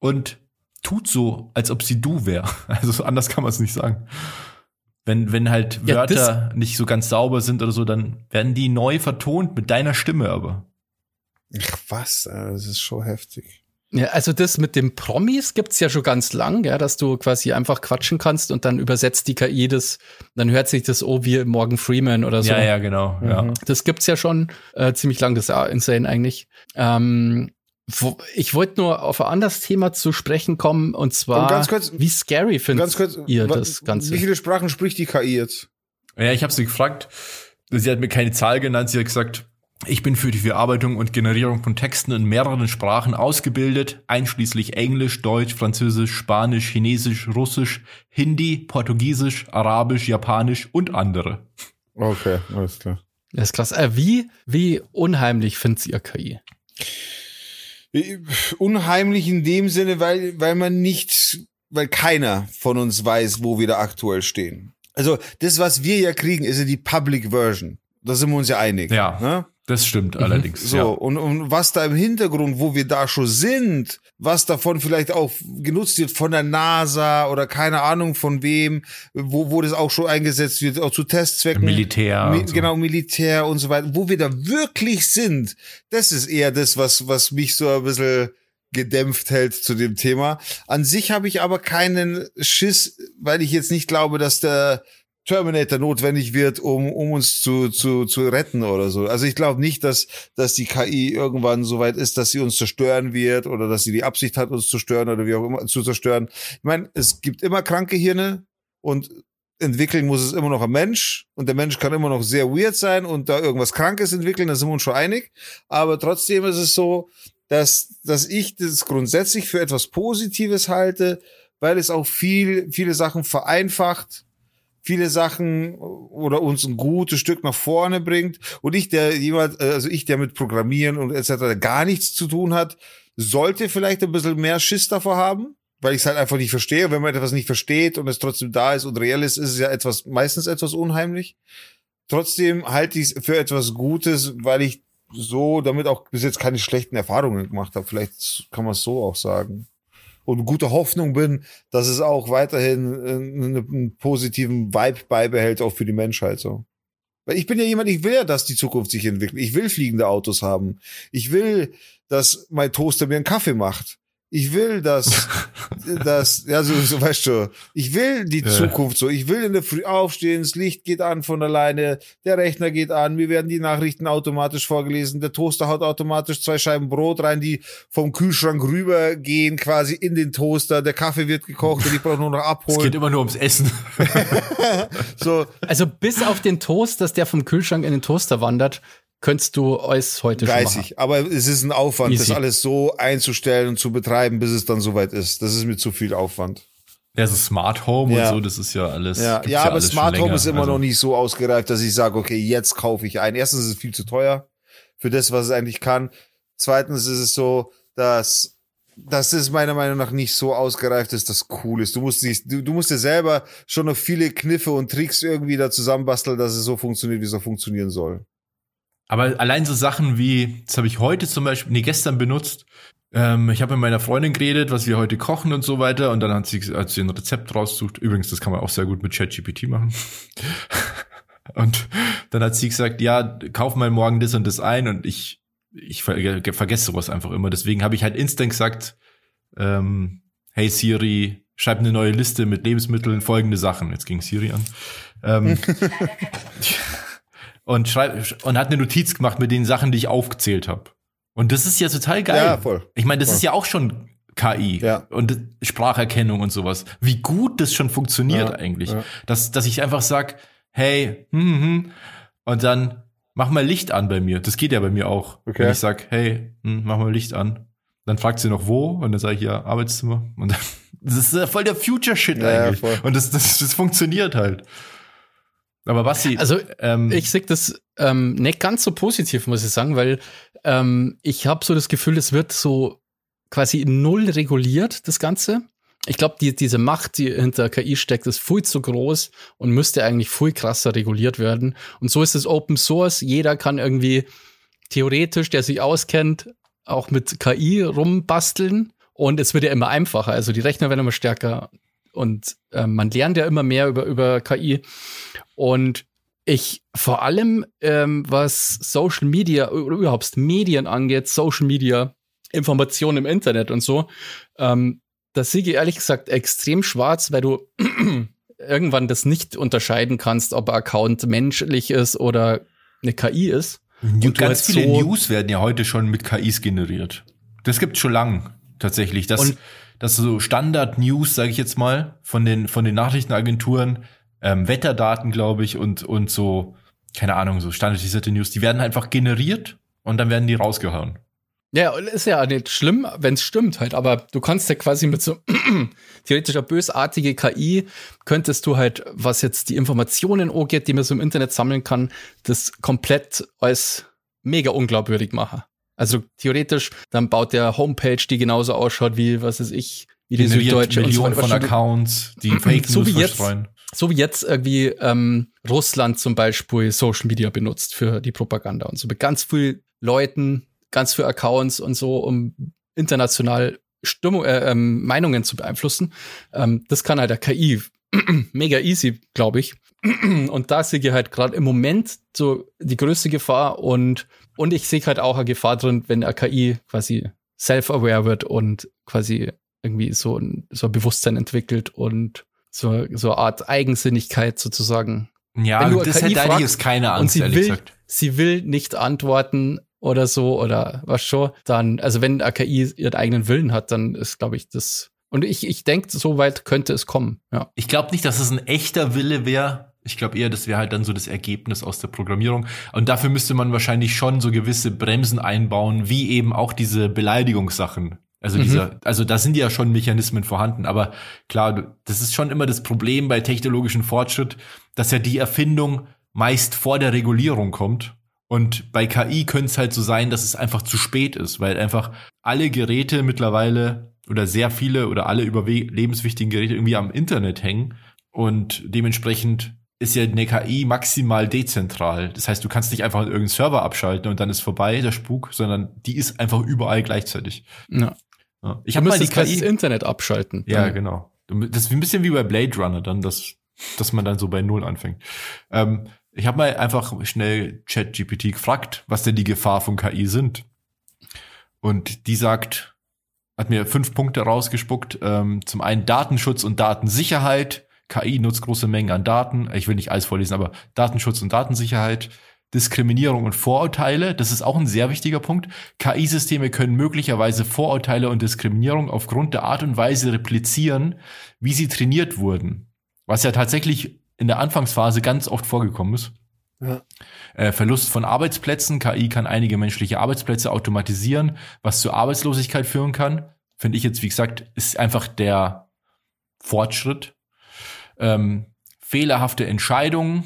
und tut so, als ob sie du wäre. <laughs> Also anders kann man es nicht sagen. Wenn, wenn halt ja, Wörter nicht so ganz sauber sind oder so, dann werden die neu vertont mit deiner Stimme aber. Ach was, das ist schon heftig. Ja, also das mit dem Promis gibt's ja schon ganz lang, ja, dass du quasi einfach quatschen kannst und dann übersetzt die KI das, dann hört sich das oh wie Morgan Freeman oder so. Ja, ja, genau. Mhm. Ja. Das gibt's ja schon äh, ziemlich lang, das ist ja insane eigentlich. Ähm, wo, ich wollte nur auf ein anderes Thema zu sprechen kommen und zwar, ganz kurz, wie scary findet ihr das Ganze? Wie viele Sprachen spricht die KI jetzt? Ja, ich habe sie gefragt. Sie hat mir keine Zahl genannt, sie hat gesagt, ich bin für die Verarbeitung und Generierung von Texten in mehreren Sprachen ausgebildet, einschließlich Englisch, Deutsch, Französisch, Spanisch, Chinesisch, Russisch, Hindi, Portugiesisch, Arabisch, Japanisch und andere. Okay, alles klar. Das ist krass. Äh, wie, wie unheimlich findet ihr KI? Unheimlich in dem Sinne, weil, weil man nicht, weil keiner von uns weiß, wo wir da aktuell stehen. Also das, was wir ja kriegen, ist ja die Public Version. Da sind wir uns ja einig. Ja. Ne? Das stimmt mhm. allerdings. So, ja. und, und was da im Hintergrund, wo wir da schon sind, was davon vielleicht auch genutzt wird von der NASA oder keine Ahnung von wem, wo, wo das auch schon eingesetzt wird, auch zu Testzwecken. Militär. Mi so. Genau, Militär und so weiter. Wo wir da wirklich sind, das ist eher das, was, was mich so ein bisschen gedämpft hält zu dem Thema. An sich habe ich aber keinen Schiss, weil ich jetzt nicht glaube, dass der Terminator notwendig wird, um, um uns zu, zu, zu retten oder so. Also ich glaube nicht, dass, dass die KI irgendwann so weit ist, dass sie uns zerstören wird oder dass sie die Absicht hat, uns zu stören oder wie auch immer zu zerstören. Ich meine, es gibt immer kranke Hirne und entwickeln muss es immer noch ein Mensch und der Mensch kann immer noch sehr weird sein und da irgendwas Krankes entwickeln, da sind wir uns schon einig. Aber trotzdem ist es so, dass, dass ich das grundsätzlich für etwas Positives halte, weil es auch viel, viele Sachen vereinfacht viele Sachen oder uns ein gutes Stück nach vorne bringt. Und ich, der jemand, also ich, der mit Programmieren und etc. gar nichts zu tun hat, sollte vielleicht ein bisschen mehr Schiss davor haben, weil ich es halt einfach nicht verstehe. Wenn man etwas nicht versteht und es trotzdem da ist und reell ist, ist es ja etwas, meistens etwas unheimlich. Trotzdem halte ich es für etwas Gutes, weil ich so damit auch bis jetzt keine schlechten Erfahrungen gemacht habe. Vielleicht kann man es so auch sagen und gute Hoffnung bin, dass es auch weiterhin äh, einen positiven Vibe beibehält, auch für die Menschheit so. Weil ich bin ja jemand, ich will ja, dass die Zukunft sich entwickelt. Ich will fliegende Autos haben. Ich will, dass mein Toaster mir einen Kaffee macht. Ich will, dass, <laughs> dass, ja, so, so weißt du, ich will die ja. Zukunft so. Ich will in der Früh aufstehen, das Licht geht an von alleine, der Rechner geht an, mir werden die Nachrichten automatisch vorgelesen, der Toaster haut automatisch zwei Scheiben Brot rein, die vom Kühlschrank rübergehen, quasi in den Toaster, der Kaffee wird gekocht und ich brauche nur noch abholen. Es geht immer nur ums Essen. <laughs> so. Also bis auf den Toast, dass der vom Kühlschrank in den Toaster wandert, könntest du es heute Weiß schon machen. ich, aber es ist ein Aufwand, Easy. das alles so einzustellen und zu betreiben, bis es dann soweit ist. Das ist mir zu viel Aufwand. Ja, so Smart Home ja. und so, das ist ja alles. Ja, ja, ja aber Smart Home ist immer also. noch nicht so ausgereift, dass ich sage, okay, jetzt kaufe ich ein. Erstens ist es viel zu teuer für das, was es eigentlich kann. Zweitens ist es so, dass dass es meiner Meinung nach nicht so ausgereift ist, dass cool ist. Du musst dich, du, du musst dir selber schon noch viele Kniffe und Tricks irgendwie da zusammenbasteln, dass es so funktioniert, wie es auch funktionieren soll. Aber allein so Sachen wie, das habe ich heute zum Beispiel, nee, gestern benutzt. Ähm, ich habe mit meiner Freundin geredet, was wir heute kochen und so weiter. Und dann hat sie, hat sie ein Rezept rausgesucht. Übrigens, das kann man auch sehr gut mit ChatGPT machen. <laughs> und dann hat sie gesagt, ja, kauf mal morgen das und das ein. Und ich, ich ver vergesse sowas einfach immer. Deswegen habe ich halt instant gesagt, ähm, hey Siri, schreib eine neue Liste mit Lebensmitteln, folgende Sachen. Jetzt ging Siri an. Ähm, <laughs> und schreibt und hat eine Notiz gemacht mit den Sachen, die ich aufgezählt habe. Und das ist ja total geil. Ja, voll. Ich meine, das voll. ist ja auch schon KI ja. und Spracherkennung und sowas. Wie gut das schon funktioniert ja, eigentlich. Ja. Dass, dass ich einfach sag, hey, hm, hm, hm, und dann mach mal Licht an bei mir. Das geht ja bei mir auch. Okay. Wenn ich sag, hey, hm, mach mal Licht an. Dann fragt sie noch wo und dann sage ich ja Arbeitszimmer. Und dann, <laughs> das ist ja voll der Future-Shit eigentlich. und das, das, das funktioniert halt. Aber was sie. Also ähm, ich sehe das ähm, nicht ganz so positiv, muss ich sagen, weil ähm, ich habe so das Gefühl, es wird so quasi null reguliert, das Ganze. Ich glaube, die, diese Macht, die hinter KI steckt, ist viel zu groß und müsste eigentlich viel krasser reguliert werden. Und so ist es Open Source. Jeder kann irgendwie theoretisch, der sich auskennt, auch mit KI rumbasteln. Und es wird ja immer einfacher. Also die Rechner werden immer stärker und äh, man lernt ja immer mehr über, über KI. Und ich vor allem, ähm, was Social Media oder überhaupt Medien angeht, Social Media, Informationen im Internet und so, ähm, das sehe ich ehrlich gesagt extrem schwarz, weil du <clears throat> irgendwann das nicht unterscheiden kannst, ob ein Account menschlich ist oder eine KI ist. Und ganz viele so News werden ja heute schon mit KIs generiert. Das gibt schon lang tatsächlich. Das, das so Standard-News, sage ich jetzt mal, von den von den Nachrichtenagenturen, ähm, Wetterdaten, glaube ich, und und so keine Ahnung, so standardisierte News, die werden einfach generiert und dann werden die rausgehauen. Ja, ist ja nicht schlimm, wenn es stimmt halt, aber du kannst ja quasi mit so <clears throat> theoretischer bösartige KI könntest du halt, was jetzt die Informationen angeht, die man so im Internet sammeln kann, das komplett als mega unglaubwürdig machen. Also theoretisch, dann baut der Homepage, die genauso ausschaut wie, was weiß ich, wie die Süddeutsche Millionen so von. Accounts, die <clears throat> Fake So wie jetzt. verstreuen. So wie jetzt irgendwie ähm, Russland zum Beispiel Social Media benutzt für die Propaganda und so mit ganz viel Leuten, ganz viel Accounts und so, um international Stimmung, äh, ähm, Meinungen zu beeinflussen. Ähm, das kann halt der KI <clears throat> mega easy, glaube ich. <clears throat> Und da sehe ich halt gerade im Moment so die größte Gefahr und, und ich sehe halt auch eine Gefahr drin, wenn eine KI quasi self-aware wird und quasi irgendwie so ein, so ein Bewusstsein entwickelt und so, so eine Art Eigensinnigkeit sozusagen. Ja, Wenn du das KI hätte jetzt keine Angst, und sie will, gesagt. sie will nicht antworten oder so oder was schon, dann, also wenn eine KI ihren eigenen Willen hat, dann ist, glaube ich, das. Und ich, ich denke, so weit könnte es kommen, ja. Ich glaube nicht, dass es ein echter Wille wäre. Ich glaube eher, das wäre halt dann so das Ergebnis aus der Programmierung. Und dafür müsste man wahrscheinlich schon so gewisse Bremsen einbauen, wie eben auch diese Beleidigungssachen. Also Mhm. dieser, also da sind ja schon Mechanismen vorhanden. Aber klar, das ist schon immer das Problem bei technologischem Fortschritt, dass ja die Erfindung meist vor der Regulierung kommt. Und bei KI könnte es halt so sein, dass es einfach zu spät ist, weil einfach alle Geräte mittlerweile oder sehr viele oder alle überlebenswichtigen Geräte irgendwie am Internet hängen. Und dementsprechend ist ja eine KI maximal dezentral. Das heißt, du kannst nicht einfach irgendeinen Server abschalten und dann ist vorbei, der Spuk, sondern die ist einfach überall gleichzeitig. ja. Ja. Ich habe mal die das KI. Internet abschalten. Ja, Dann- genau. Das ist ein bisschen wie bei Blade Runner, dann, dass, dass man dann so bei Null anfängt. Ähm, ich habe mal einfach schnell ChatGPT gefragt, was denn die Gefahr von KI sind. Und die sagt, hat mir fünf Punkte rausgespuckt. Ähm, zum einen Datenschutz und Datensicherheit. KI nutzt große Mengen an Daten. Ich will nicht alles vorlesen, aber Datenschutz und Datensicherheit. Diskriminierung und Vorurteile, das ist auch ein sehr wichtiger Punkt. KI-Systeme können möglicherweise Vorurteile und Diskriminierung aufgrund der Art und Weise replizieren, wie sie trainiert wurden. Was ja tatsächlich in der Anfangsphase ganz oft vorgekommen ist. Ja. Äh, Verlust von Arbeitsplätzen. KI kann einige menschliche Arbeitsplätze automatisieren, was zur Arbeitslosigkeit führen kann. Finde ich jetzt, wie gesagt, ist einfach der Fortschritt. Ähm, fehlerhafte Entscheidungen,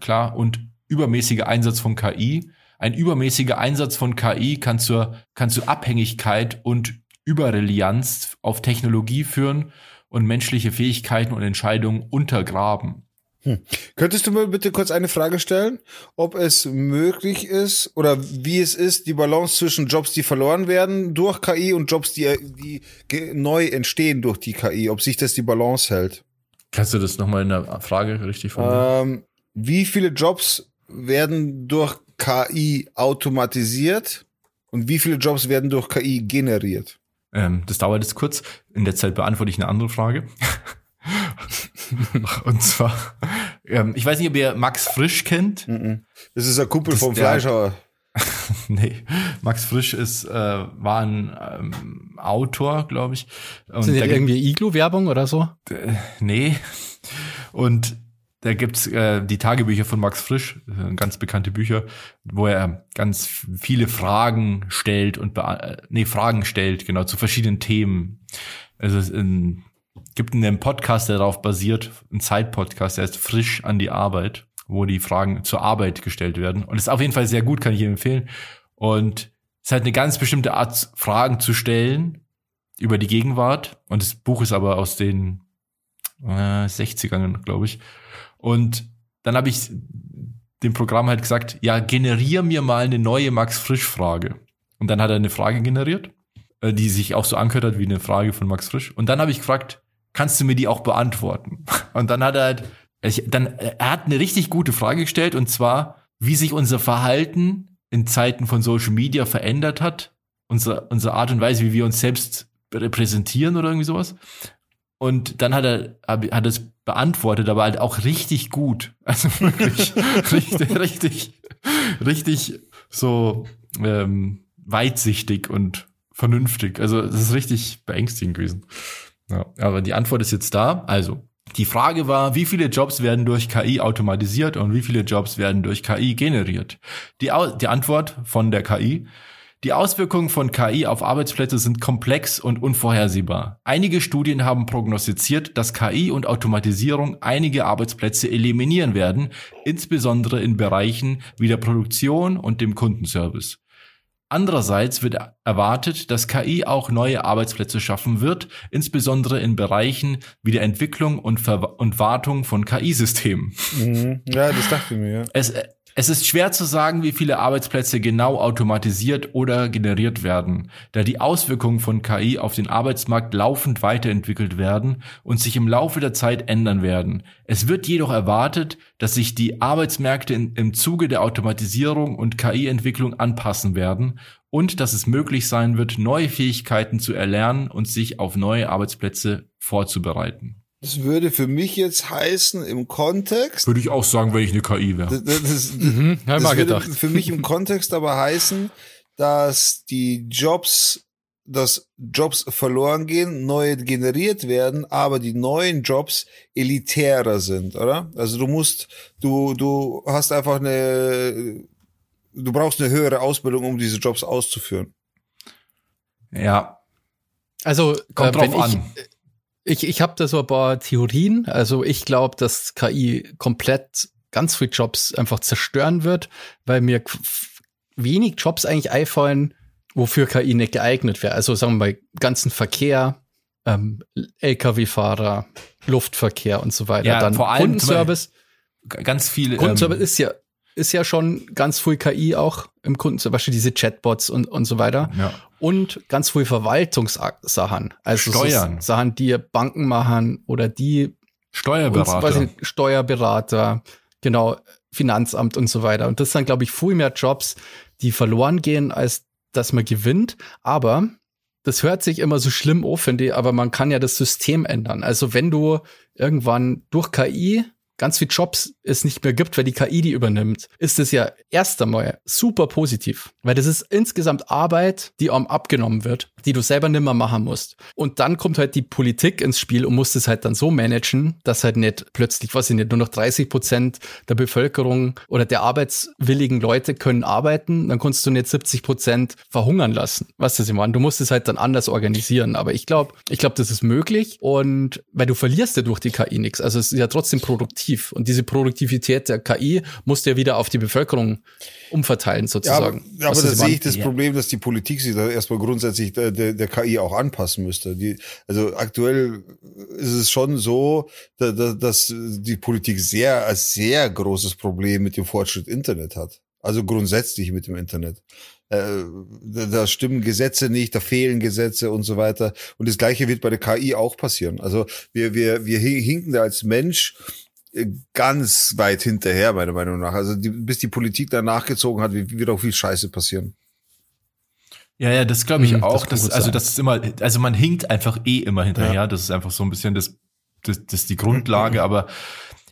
klar, und übermäßiger Einsatz von KI. Ein übermäßiger Einsatz von KI kann zur, kann zur Abhängigkeit und Überrelianz auf Technologie führen und menschliche Fähigkeiten und Entscheidungen untergraben. Könntest du mir bitte kurz eine Frage stellen, ob es möglich ist oder wie es ist, die Balance zwischen Jobs, die verloren werden durch KI und Jobs, die, die neu entstehen durch die KI, ob sich das die Balance hält? Kannst du das nochmal in der Frage richtig formulieren? Ähm, wie viele Jobs werden durch KI automatisiert und wie viele Jobs werden durch KI generiert? Ähm, das dauert jetzt kurz. In der Zeit beantworte ich eine andere Frage. <laughs> Und zwar, ähm, ich weiß nicht, ob ihr Max Frisch kennt. Mhm. Das ist ein Kumpel Das- vom Fleischhauer. <laughs> nee, Max Frisch ist, äh, war ein ähm, Autor, glaube ich. Und Sind da das irgendwie Iglu-Werbung oder so? Nee. Und da gibt's äh, die Tagebücher von Max Frisch, äh, ganz bekannte Bücher, wo er ganz viele Fragen stellt und äh, nee, Fragen stellt, genau, zu verschiedenen Themen. Also es in, gibt einen Podcast, der darauf basiert, ein Zeit-Podcast, der heißt Frisch an die Arbeit, wo die Fragen zur Arbeit gestellt werden. Und ist auf jeden Fall sehr gut, kann ich Ihnen empfehlen. Und es halt eine ganz bestimmte Art, Fragen zu stellen über die Gegenwart. Und das Buch ist aber aus den äh, 60ern, glaube ich. Und dann habe ich dem Programm halt gesagt, ja, generier mir mal eine neue Max Frisch-Frage. Und dann hat er eine Frage generiert, äh, die sich auch so angehört hat wie eine Frage von Max Frisch. Und dann habe ich gefragt, kannst du mir die auch beantworten? <laughs> Und dann hat er halt, ich, dann, er hat eine richtig gute Frage gestellt, und zwar, wie sich unser Verhalten in Zeiten von Social Media verändert hat, unsere, unsere Art und Weise, wie wir uns selbst repräsentieren oder irgendwie sowas. Und dann hat er hat es beantwortet, aber halt auch richtig gut. <laughs> Also wirklich <laughs> richtig, richtig, richtig so ähm, weitsichtig und vernünftig. Also es ist richtig beängstigend gewesen. Ja, aber die Antwort ist jetzt da. Also Die Frage war, wie viele Jobs werden durch KI automatisiert und wie viele Jobs werden durch KI generiert? Die, die Antwort von der KI, die Auswirkungen von KI auf Arbeitsplätze sind komplex und unvorhersehbar. Einige Studien haben prognostiziert, dass KI und Automatisierung einige Arbeitsplätze eliminieren werden, insbesondere in Bereichen wie der Produktion und dem Kundenservice. Andererseits wird erwartet, dass KI auch neue Arbeitsplätze schaffen wird, insbesondere in Bereichen wie der Entwicklung und, Ver und Wartung von KI-Systemen. Mhm. Ja, das dachte ich mir. Ja. Es, es ist schwer zu sagen, wie viele Arbeitsplätze genau automatisiert oder generiert werden, da die Auswirkungen von KI auf den Arbeitsmarkt laufend weiterentwickelt werden und sich im Laufe der Zeit ändern werden. Es wird jedoch erwartet, dass sich die Arbeitsmärkte in, im Zuge der Automatisierung und KI-Entwicklung anpassen werden und dass es möglich sein wird, neue Fähigkeiten zu erlernen und sich auf neue Arbeitsplätze vorzubereiten. Das würde für mich jetzt heißen, im Kontext. Würde ich auch sagen, wenn ich eine KI wäre. Das, das, <laughs> mhm, das würde gedacht. für mich im Kontext aber heißen, dass die Jobs, dass Jobs verloren gehen, neue generiert werden, aber die neuen Jobs elitärer sind, oder? Also du musst, du, du hast einfach eine, du brauchst eine höhere Ausbildung, um diese Jobs auszuführen. Ja. Also, Kommt äh, drauf an. Ich, ich, ich habe da so ein paar Theorien. Also ich glaube, dass KI komplett ganz viele Jobs einfach zerstören wird, weil mir wenig Jobs eigentlich einfallen, wofür KI nicht geeignet wäre. Also sagen wir mal, ganzen Verkehr, ähm, Lkw-Fahrer, Luftverkehr und so weiter. Ja, Dann vor allem Kundenservice. Ganz viele. Kundenservice ähm, ist ja ist ja schon ganz viel KI auch im Kunden, zum Beispiel diese Chatbots und, und so weiter. Ja. Und ganz viel Verwaltungssachen. Also Steuern. So Sachen, die Banken machen oder die Steuerberater. Uns, ich, Steuerberater, genau, Finanzamt und so weiter. Und das sind, glaube ich, viel mehr Jobs, die verloren gehen, als dass man gewinnt. Aber das hört sich immer so schlimm an, finde ich, aber man kann ja das System ändern. Also wenn du irgendwann durch KI ganz viele Jobs es nicht mehr gibt, weil die KI die übernimmt, ist es ja erst einmal super positiv, weil das ist insgesamt Arbeit, die einem abgenommen wird, die du selber nimmer machen musst. Und dann kommt halt die Politik ins Spiel und muss es halt dann so managen, dass halt nicht plötzlich, was ich nicht, nur noch 30 Prozent der Bevölkerung oder der arbeitswilligen Leute können arbeiten, dann kannst du nicht 70 Prozent verhungern lassen. Was das immer? Du musst es halt dann anders organisieren. Aber ich glaube, ich glaube, das ist möglich und weil du verlierst ja durch die KI nichts. Also es ist ja trotzdem produktiv und diese Produktivität der KI musst du ja wieder auf die Bevölkerung umverteilen sozusagen. Ja, aber, aber da sehe ich das ja. Problem, dass die Politik sich da erstmal grundsätzlich der, der, der, KI auch anpassen müsste. Die, also aktuell ist es schon so, da, da, dass die Politik sehr als sehr großes Problem mit dem Fortschritt Internet hat. Also grundsätzlich mit dem Internet. Äh, da stimmen Gesetze nicht, da fehlen Gesetze und so weiter. Und das Gleiche wird bei der KI auch passieren. Also wir, wir, wir hinken da als Mensch ganz weit hinterher, meiner Meinung nach. Also die, bis die Politik da nachgezogen hat, wird auch viel Scheiße passieren. Ja, ja, das glaube ich hm, auch. Das, also das ist immer, also man hinkt einfach eh immer hinterher. Ja. Das ist einfach so ein bisschen das, das, das ist die Grundlage. Aber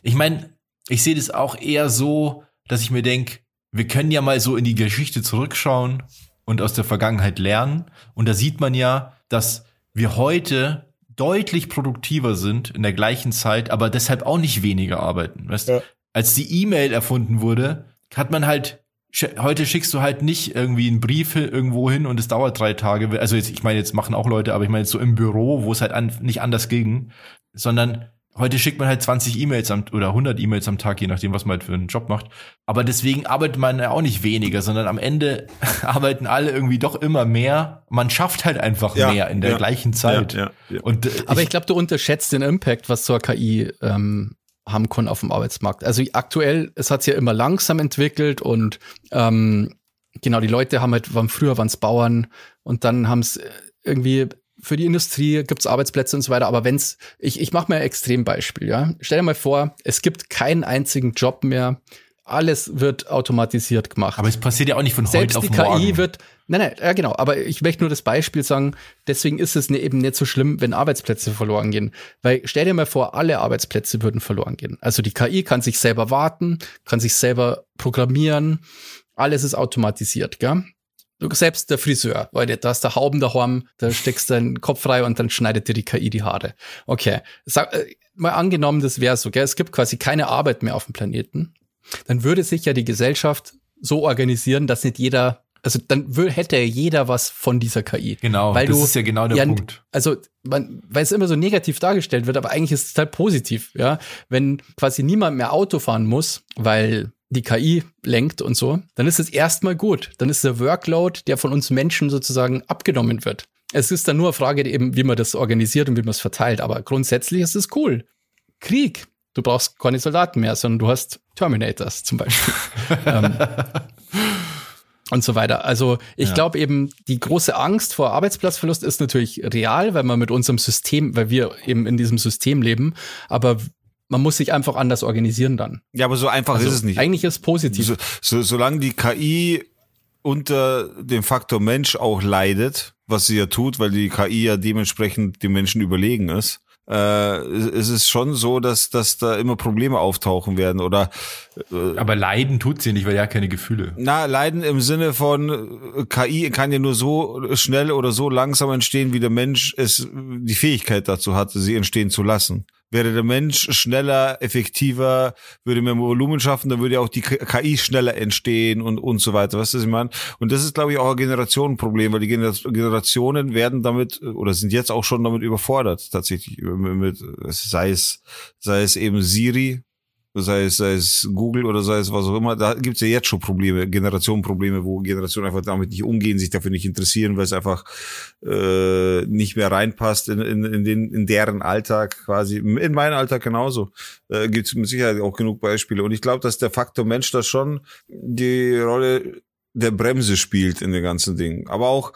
ich meine, ich sehe das auch eher so, dass ich mir denke, wir können ja mal so in die Geschichte zurückschauen und aus der Vergangenheit lernen. Und da sieht man ja, dass wir heute deutlich produktiver sind in der gleichen Zeit, aber deshalb auch nicht weniger arbeiten. Weißt? Ja. Als die E-Mail erfunden wurde, hat man halt heute schickst du halt nicht irgendwie einen Brief irgendwo hin und es dauert drei Tage. Also jetzt, ich meine, jetzt machen auch Leute, aber ich meine jetzt so im Büro, wo es halt an, nicht anders ging, sondern Heute schickt man halt 20 E-Mails am, oder 100 E-Mails am Tag, je nachdem, was man halt für einen Job macht. Aber deswegen arbeitet man ja auch nicht weniger, sondern am Ende <laughs> arbeiten alle irgendwie doch immer mehr. Man schafft halt einfach ja, mehr in der ja, gleichen Zeit. Ja, Und, äh, Aber ich, ich glaube, du unterschätzt den Impact, was zur KI ähm, haben kann auf dem Arbeitsmarkt. Also aktuell, es hat sich ja immer langsam entwickelt und ähm, genau, die Leute haben halt, waren früher waren es Bauern und dann haben es irgendwie für die Industrie gibt es Arbeitsplätze und so weiter. Aber wenn's, ich, ich mache mir ein Extrembeispiel, ja. Stell dir mal vor, es gibt keinen einzigen Job mehr. Alles wird automatisiert gemacht. Aber es passiert ja auch nicht von Selbst heute auf morgen. die KI wird, nein, nein, ja genau. Aber ich möchte nur das Beispiel sagen. Deswegen ist es ne, eben nicht so schlimm, wenn Arbeitsplätze verloren gehen. Weil stell dir mal vor, alle Arbeitsplätze würden verloren gehen. Also die KI kann sich selber warten, kann sich selber programmieren. Alles ist automatisiert, gell? Du selbst der Friseur, weil da hast du Hauben daheim, da steckst du deinen Kopf frei und dann schneidet dir die KI die Haare. Okay. Sag, äh, mal angenommen, das wäre so, gell? es gibt quasi keine Arbeit mehr auf dem Planeten, dann würde sich ja die Gesellschaft so organisieren, dass nicht jeder, also dann hätte jeder was von dieser KI. Genau, weil das du, ist ja genau der ja, Punkt. Also, man, weil es immer so negativ dargestellt wird, aber eigentlich ist es halt positiv, ja. Wenn quasi niemand mehr Auto fahren muss, weil die KI lenkt und so, dann ist es erstmal gut. Dann ist der Workload, der von uns Menschen sozusagen abgenommen wird. Es ist dann nur eine Frage eben, wie man das organisiert und wie man es verteilt. Aber grundsätzlich ist es cool. Krieg. Du brauchst keine Soldaten mehr, sondern du hast Terminators zum Beispiel. <laughs> ähm, und so weiter. Also ich Ja. glaube eben, die große Angst vor Arbeitsplatzverlust ist natürlich real, weil man mit unserem System, weil wir eben in diesem System leben, aber man muss sich einfach anders organisieren dann. Ja, aber so einfach Also ist es nicht. Eigentlich ist es positiv. So, so, solange die KI unter dem Faktor Mensch auch leidet, was sie ja tut, weil die KI ja dementsprechend dem Menschen überlegen ist, äh, es ist schon so, dass, dass da immer Probleme auftauchen werden oder Aber leiden tut sie nicht, weil ja keine Gefühle. na, Leiden im Sinne von äh, KI kann ja nur so schnell oder so langsam entstehen, wie der Mensch es die Fähigkeit dazu hatte, sie entstehen zu lassen. Wäre der Mensch schneller, effektiver, würde mehr Volumen schaffen, dann würde ja auch die KI schneller entstehen und, und so weiter. Weißt du, was ich meine? Und das ist, glaube ich, auch ein Generationenproblem, weil die Gener- Generationen werden damit oder sind jetzt auch schon damit überfordert, tatsächlich. Mit, sei es, sei es eben Siri, sei es, sei es Google oder sei es was auch immer, da gibt's ja jetzt schon Probleme, Generationenprobleme, wo Generationen einfach damit nicht umgehen, sich dafür nicht interessieren, weil es einfach äh, nicht mehr reinpasst in, in, in, den, in deren Alltag quasi. In meinen Alltag genauso. Äh, gibt's mit Sicherheit auch genug Beispiele. Und ich glaube, dass der Faktor Mensch da schon die Rolle der Bremse spielt in den ganzen Dingen. Aber auch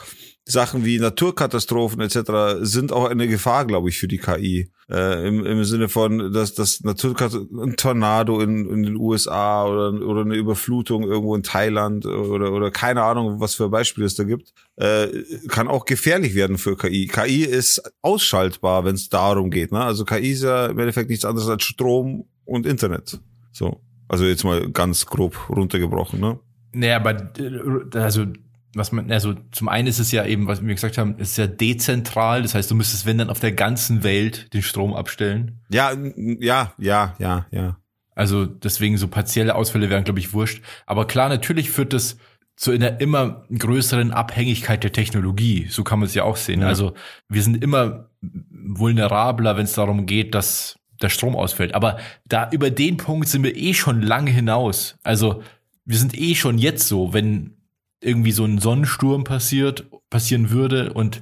Sachen wie Naturkatastrophen etc. sind auch eine Gefahr, glaube ich, für die KI. Äh, im, Im Sinne von, dass das Naturkatastrophen, ein Tornado in, in den USA oder, oder eine Überflutung irgendwo in Thailand oder, oder keine Ahnung, was für Beispiele es da gibt, äh, kann auch gefährlich werden für KI. KI ist ausschaltbar, wenn es darum geht. Ne? Also KI ist ja im Endeffekt nichts anderes als Strom und Internet. So. Also jetzt mal ganz grob runtergebrochen, ne? Naja, aber äh, also was man, also zum einen ist es ja eben, was wir gesagt haben, es ist ja dezentral. Das heißt, du müsstest, wenn dann auf der ganzen Welt den Strom abstellen. Ja, ja, ja, ja, ja. Also deswegen so partielle Ausfälle wären, glaube ich, wurscht. Aber klar, natürlich führt das zu einer immer größeren Abhängigkeit der Technologie. So kann man es ja auch sehen. Ja. Also wir sind immer vulnerabler, wenn es darum geht, dass der Strom ausfällt. Aber da über den Punkt sind wir eh schon lange hinaus. Also wir sind eh schon jetzt so, wenn irgendwie so ein Sonnensturm passiert, passieren würde und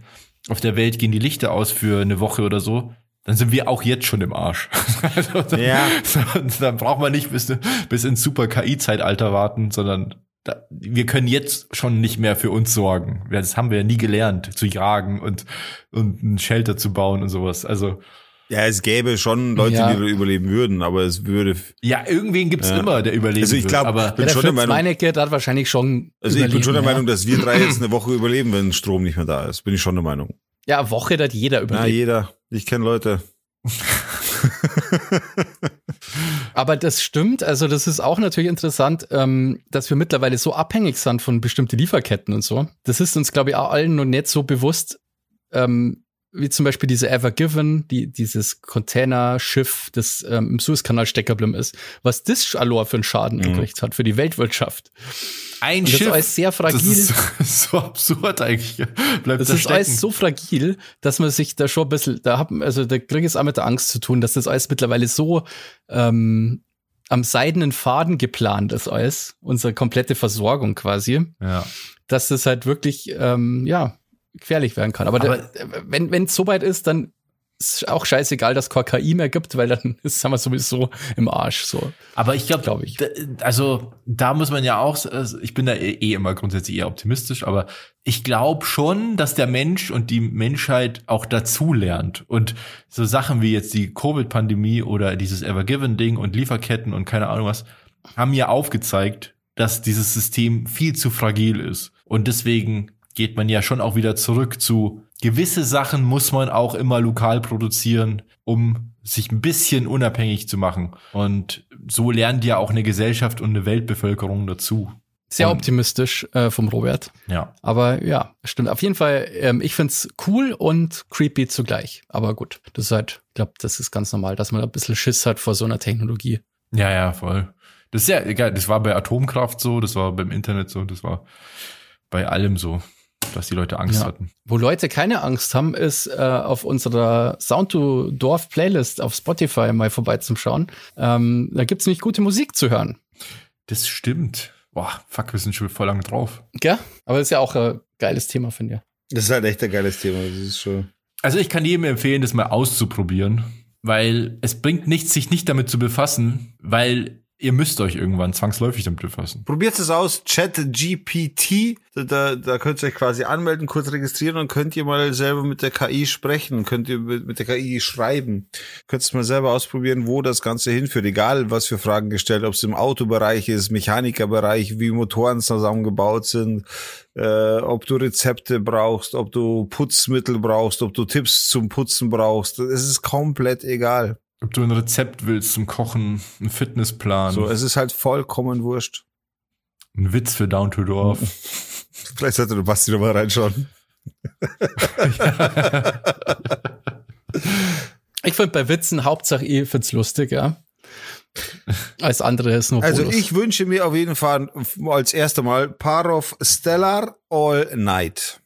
auf der Welt gehen die Lichter aus für eine Woche oder so, dann sind wir auch jetzt schon im Arsch. <laughs> also dann, Ja. dann braucht man nicht bis, bis ins super KI-Zeitalter warten, sondern da, wir können jetzt schon nicht mehr für uns sorgen. Das haben wir ja nie gelernt, zu jagen und, und ein Shelter zu bauen und sowas. Also, Ja, es gäbe schon Leute, Ja. die überleben würden, aber es würde. ja, irgendwen gibt's Ja. immer, der überleben Also ich wird, glaub, aber bin der schon der Meinung- Meinecke hat wahrscheinlich schon Also ich bin schon der überleben, Meinung, dass wir drei jetzt <clears throat> eine Woche überleben, wenn Strom nicht mehr da ist. Bin ich schon der Meinung. Ja, ja Woche hat jeder überlebt. jeder. Ich kenne Leute. <laughs> Aber das stimmt, also das ist auch natürlich interessant, ähm, dass wir mittlerweile so abhängig sind von bestimmten Lieferketten und so. Das ist uns, glaube ich, auch allen noch nicht so bewusst, ähm, wie zum Beispiel diese Ever Given, die, dieses Containerschiff, das ähm, im Suezkanal stecken geblieben ist, was das Alor für einen Schaden Mhm. gekriegt hat für die Weltwirtschaft. ein Und das ist Schiff, alles sehr fragil. das ist <laughs> so absurd eigentlich. Bleibt Das da ist stecken. alles so fragil, dass man sich da schon ein bisschen, da hat, also da kriege ich es auch mit der Angst zu tun, dass das alles mittlerweile so ähm, am seidenen Faden geplant ist alles, unsere komplette Versorgung quasi, ja. dass das halt wirklich, ähm, ja, gefährlich werden kann. Aber, Aber- der, wenn wenn es soweit ist, dann ist auch scheißegal, dass es keine KI mehr gibt, weil dann ist haben wir sowieso im Arsch so. Aber ich glaube, Glaub ich. also da muss man ja auch, also ich bin da eh eh immer grundsätzlich eher optimistisch, aber ich glaube schon, dass der Mensch und die Menschheit auch dazu lernt. Und so Sachen wie jetzt die Covid-Pandemie oder dieses Evergiven-Ding und Lieferketten und keine Ahnung was, haben ja aufgezeigt, dass dieses System viel zu fragil ist. Und deswegen geht man ja schon auch wieder zurück zu gewisse Sachen muss man auch immer lokal produzieren, um sich ein bisschen unabhängig zu machen. Und so lernt ja auch eine Gesellschaft und eine Weltbevölkerung dazu. Sehr Und- optimistisch äh, vom Robert. Ja. Aber ja, stimmt. Auf jeden Fall, ähm, ich find's cool und creepy zugleich. Aber gut, das ist halt, ich glaube, das ist ganz normal, dass man ein bisschen Schiss hat vor so einer Technologie. Ja, ja, voll. Das ist ja egal. Das war bei Atomkraft so, das war beim Internet so, das war bei allem so, dass die Leute Angst Ja. hatten. Wo Leute keine Angst haben, ist äh, auf unserer Sound to Dorf Playlist auf Spotify mal vorbeizuschauen. Ähm, da gibt's nämlich gute Musik zu hören. Das stimmt. Boah, fuck, wir sind schon voll lang drauf. Gell? Aber das ist ja auch ein geiles Thema, finde ich. Das ist halt echt ein geiles Thema. Das ist schon. Also ich kann jedem empfehlen, das mal auszuprobieren, weil es bringt nichts, sich nicht damit zu befassen, weil ihr müsst euch irgendwann zwangsläufig damit befassen. Probiert es aus, Chat GPT, da, da, da könnt ihr euch quasi anmelden, kurz registrieren und könnt ihr mal selber mit der KI sprechen, könnt ihr mit, mit der KI schreiben. Könnt es mal selber ausprobieren, wo das Ganze hinführt, egal was für Fragen gestellt, ob es im Autobereich ist, Mechanikerbereich, wie Motoren zusammengebaut sind, äh, ob du Rezepte brauchst, ob du Putzmittel brauchst, ob du Tipps zum Putzen brauchst. Es ist komplett egal. Ob du ein Rezept willst zum Kochen, einen Fitnessplan, So, es ist halt vollkommen wurscht. ein Witz für Down to Dorf. <laughs> Vielleicht sollte der Basti noch mal reinschauen. <laughs> Ich finde bei Witzen Hauptsache, ich find's lustig, ja. Als andere ist nur Also Bonus. ich wünsche mir auf jeden Fall als erster Mal Parov Stellar All Night.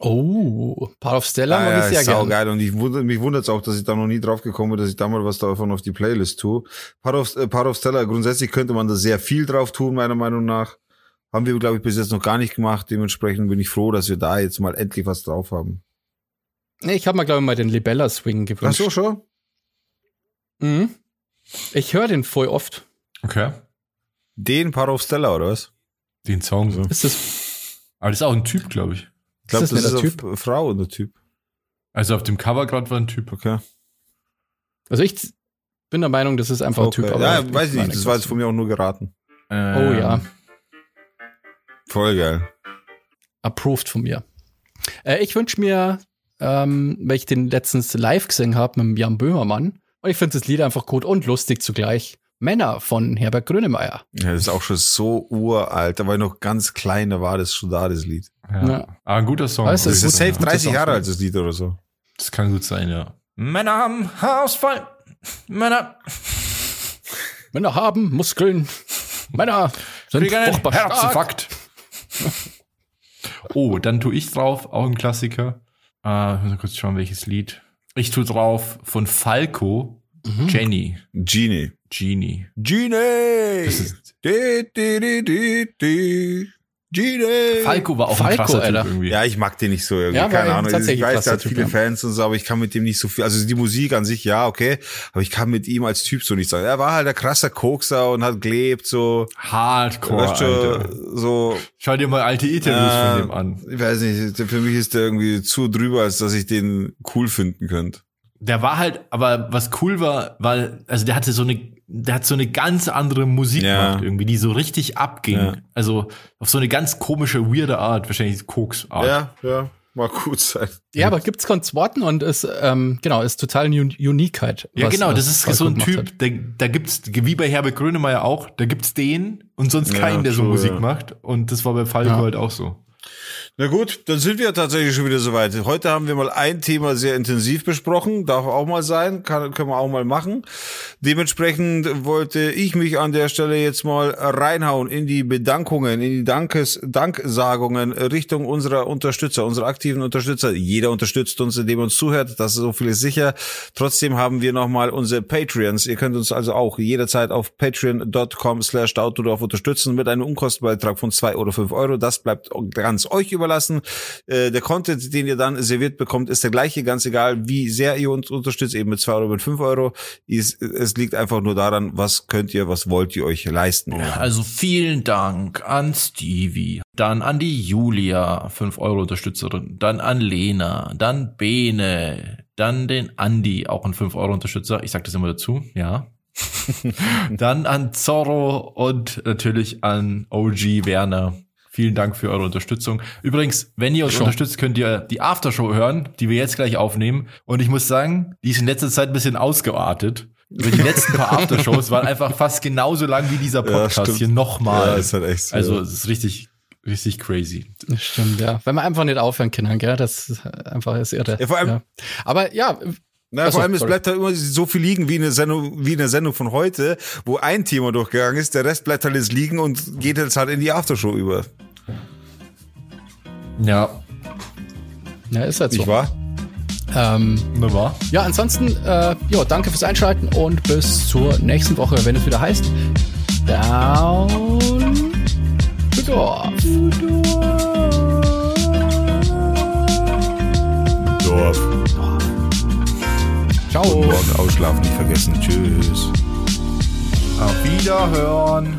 Oh, Part of Stella Ah, mag ja, ich sehr gerne. geil und ich wundert, mich wundert es auch, dass ich da noch nie drauf gekommen bin, dass ich da mal was davon auf die Playlist tue. Parov, äh, Parov Stellar, grundsätzlich könnte man da sehr viel drauf tun, meiner Meinung nach. Haben wir, glaube ich, bis jetzt noch gar nicht gemacht. Dementsprechend bin ich froh, dass wir da jetzt mal endlich was drauf haben. Nee, ich habe mir, glaube ich, mal den Libella Swing Ach gewünscht. so, schon? Mhm. Ich höre den voll oft. Okay. Den Parov Stellar, oder was? Den Song so. Ist das, Aber das ist auch ein Typ, glaube ich. Ich glaube, Ist das das ist, der eine Frau oder Typ. Also auf dem Cover gerade war ein Typ. Okay. also ich bin der Meinung, das ist einfach okay. ein Typ. Aber ja, weiß ich nicht. Das war jetzt von mir auch nur geraten. Oh ja, Voll geil. approved von mir. Äh, ich wünsche mir, ähm, weil ich den letztens live gesehen habe mit Jan Böhmermann, und ich finde das Lied einfach gut und lustig zugleich. Männer von Herbert Grönemeyer. Ja, das ist auch schon so uralt. Da war ich noch ganz klein, da war das schon da, das Lied. Ja. Ja. Ah, ein guter Song. Weißt du, Das ist safe ja. 30 Gutes Jahre alt, das Lied oder so. Das kann gut sein, ja. Männer haben Haarausfall. Männer Männer haben Muskeln. Männer sind furchtbar stark. Herzinfarkt. <laughs> oh, dann tue ich drauf, auch ein Klassiker. Äh, muss mal kurz schauen, welches Lied. Ich tue drauf von Falco, Mhm. Jenny. Genie. Genie. Genie! Das ist, Di, di, di, di. Genie! Falco war auch ein Falco, krasser Alter. Typ irgendwie. Ja, ich mag den nicht so irgendwie. Ja, Keine Ahnung. Ich weiß, krasser er hat Typ, viele ja. Fans und so, aber ich kann mit dem nicht so viel. Also die Musik an sich, ja, okay. Aber ich kann mit ihm als Typ so nicht sagen. Er war halt ein krasser Kokser und hat gelebt, so. Hardcore, weißt du, Alter. so. Schau dir mal alte Interviews äh, von dem an. Ich weiß nicht, für mich ist der irgendwie zu drüber, als dass ich den cool finden könnte. Der war halt, aber was cool war, weil, also der hatte so eine, der hat so eine ganz andere Musik Ja. gemacht irgendwie, die so richtig abging. Ja. Also auf so eine ganz komische, weirde Art, wahrscheinlich Koks-Art. Ja, ja. Mag gut sein. Ja, aber gibt's Konzerten und ist, ähm, genau, ist total eine Un- Unique halt. Ja, genau, das ist so ein Typ, der, da gibt's, wie bei Herbert Grönemeyer auch, da gibt's den und sonst Ja, keinen, der so Musik ja. macht. Und das war bei Falco Ja. halt auch so. Na gut, dann sind wir tatsächlich schon wieder soweit. Heute haben wir mal ein Thema sehr intensiv besprochen. Darf auch mal sein, kann, können wir auch mal machen. Dementsprechend wollte ich mich an der Stelle jetzt mal reinhauen in die Bedankungen, in die Dankes, Danksagungen Richtung unserer Unterstützer, unserer aktiven Unterstützer. Jeder unterstützt uns, indem er uns zuhört. Das ist so viel ist sicher. Trotzdem haben wir nochmal unsere Patreons. Ihr könnt uns also auch jederzeit auf patreon.com slash unterstützen mit einem Unkostenbeitrag von zwei oder fünf Euro. Das bleibt ganz euch überlassen. Äh, der Content, den ihr dann serviert bekommt, ist der gleiche, ganz egal, wie sehr ihr uns unterstützt, eben mit zwei oder mit fünf Euro. Es, es liegt einfach nur daran, was könnt ihr, was wollt ihr euch leisten. Also vielen Dank an Stevie, dann an die Julia, 5 Euro Unterstützerin, dann an Lena, dann Bene, dann den Andi, auch ein 5 Euro Unterstützer. Ich sag das immer dazu, ja. <laughs> dann an Zorro und natürlich an OG Werner. Vielen Dank für eure Unterstützung. Übrigens, wenn ihr uns Schon. unterstützt, könnt ihr die Aftershow hören, die wir jetzt gleich aufnehmen. Und ich muss sagen, die ist in letzter Zeit ein bisschen ausgeartet. Also die letzten paar <laughs> Aftershows waren einfach fast genauso lang wie dieser Ja, Podcast stimmt. hier nochmal. Ja, ist halt echt so. also es ist richtig, richtig crazy. Stimmt, ja. Wenn man einfach nicht aufhören kann, gell? Das ist einfach ist irre. Ja, vor allem- ja. Aber ja, Na, Ach so, vor allem, es sorry. bleibt halt immer so viel liegen wie in, der Sendung, wie in der Sendung von heute, wo ein Thema durchgegangen ist, der Rest bleibt halt jetzt liegen und geht jetzt halt in die Aftershow über. Ja, ja, ist halt so. Nicht wahr? Ähm, na war. ja, ansonsten, äh, ja, danke fürs Einschalten und bis zur nächsten Woche, wenn es wieder heißt Down to Dorf. Dorf. Ciao. Morgen ausschlafen nicht vergessen. Tschüss. Auf Wiederhören.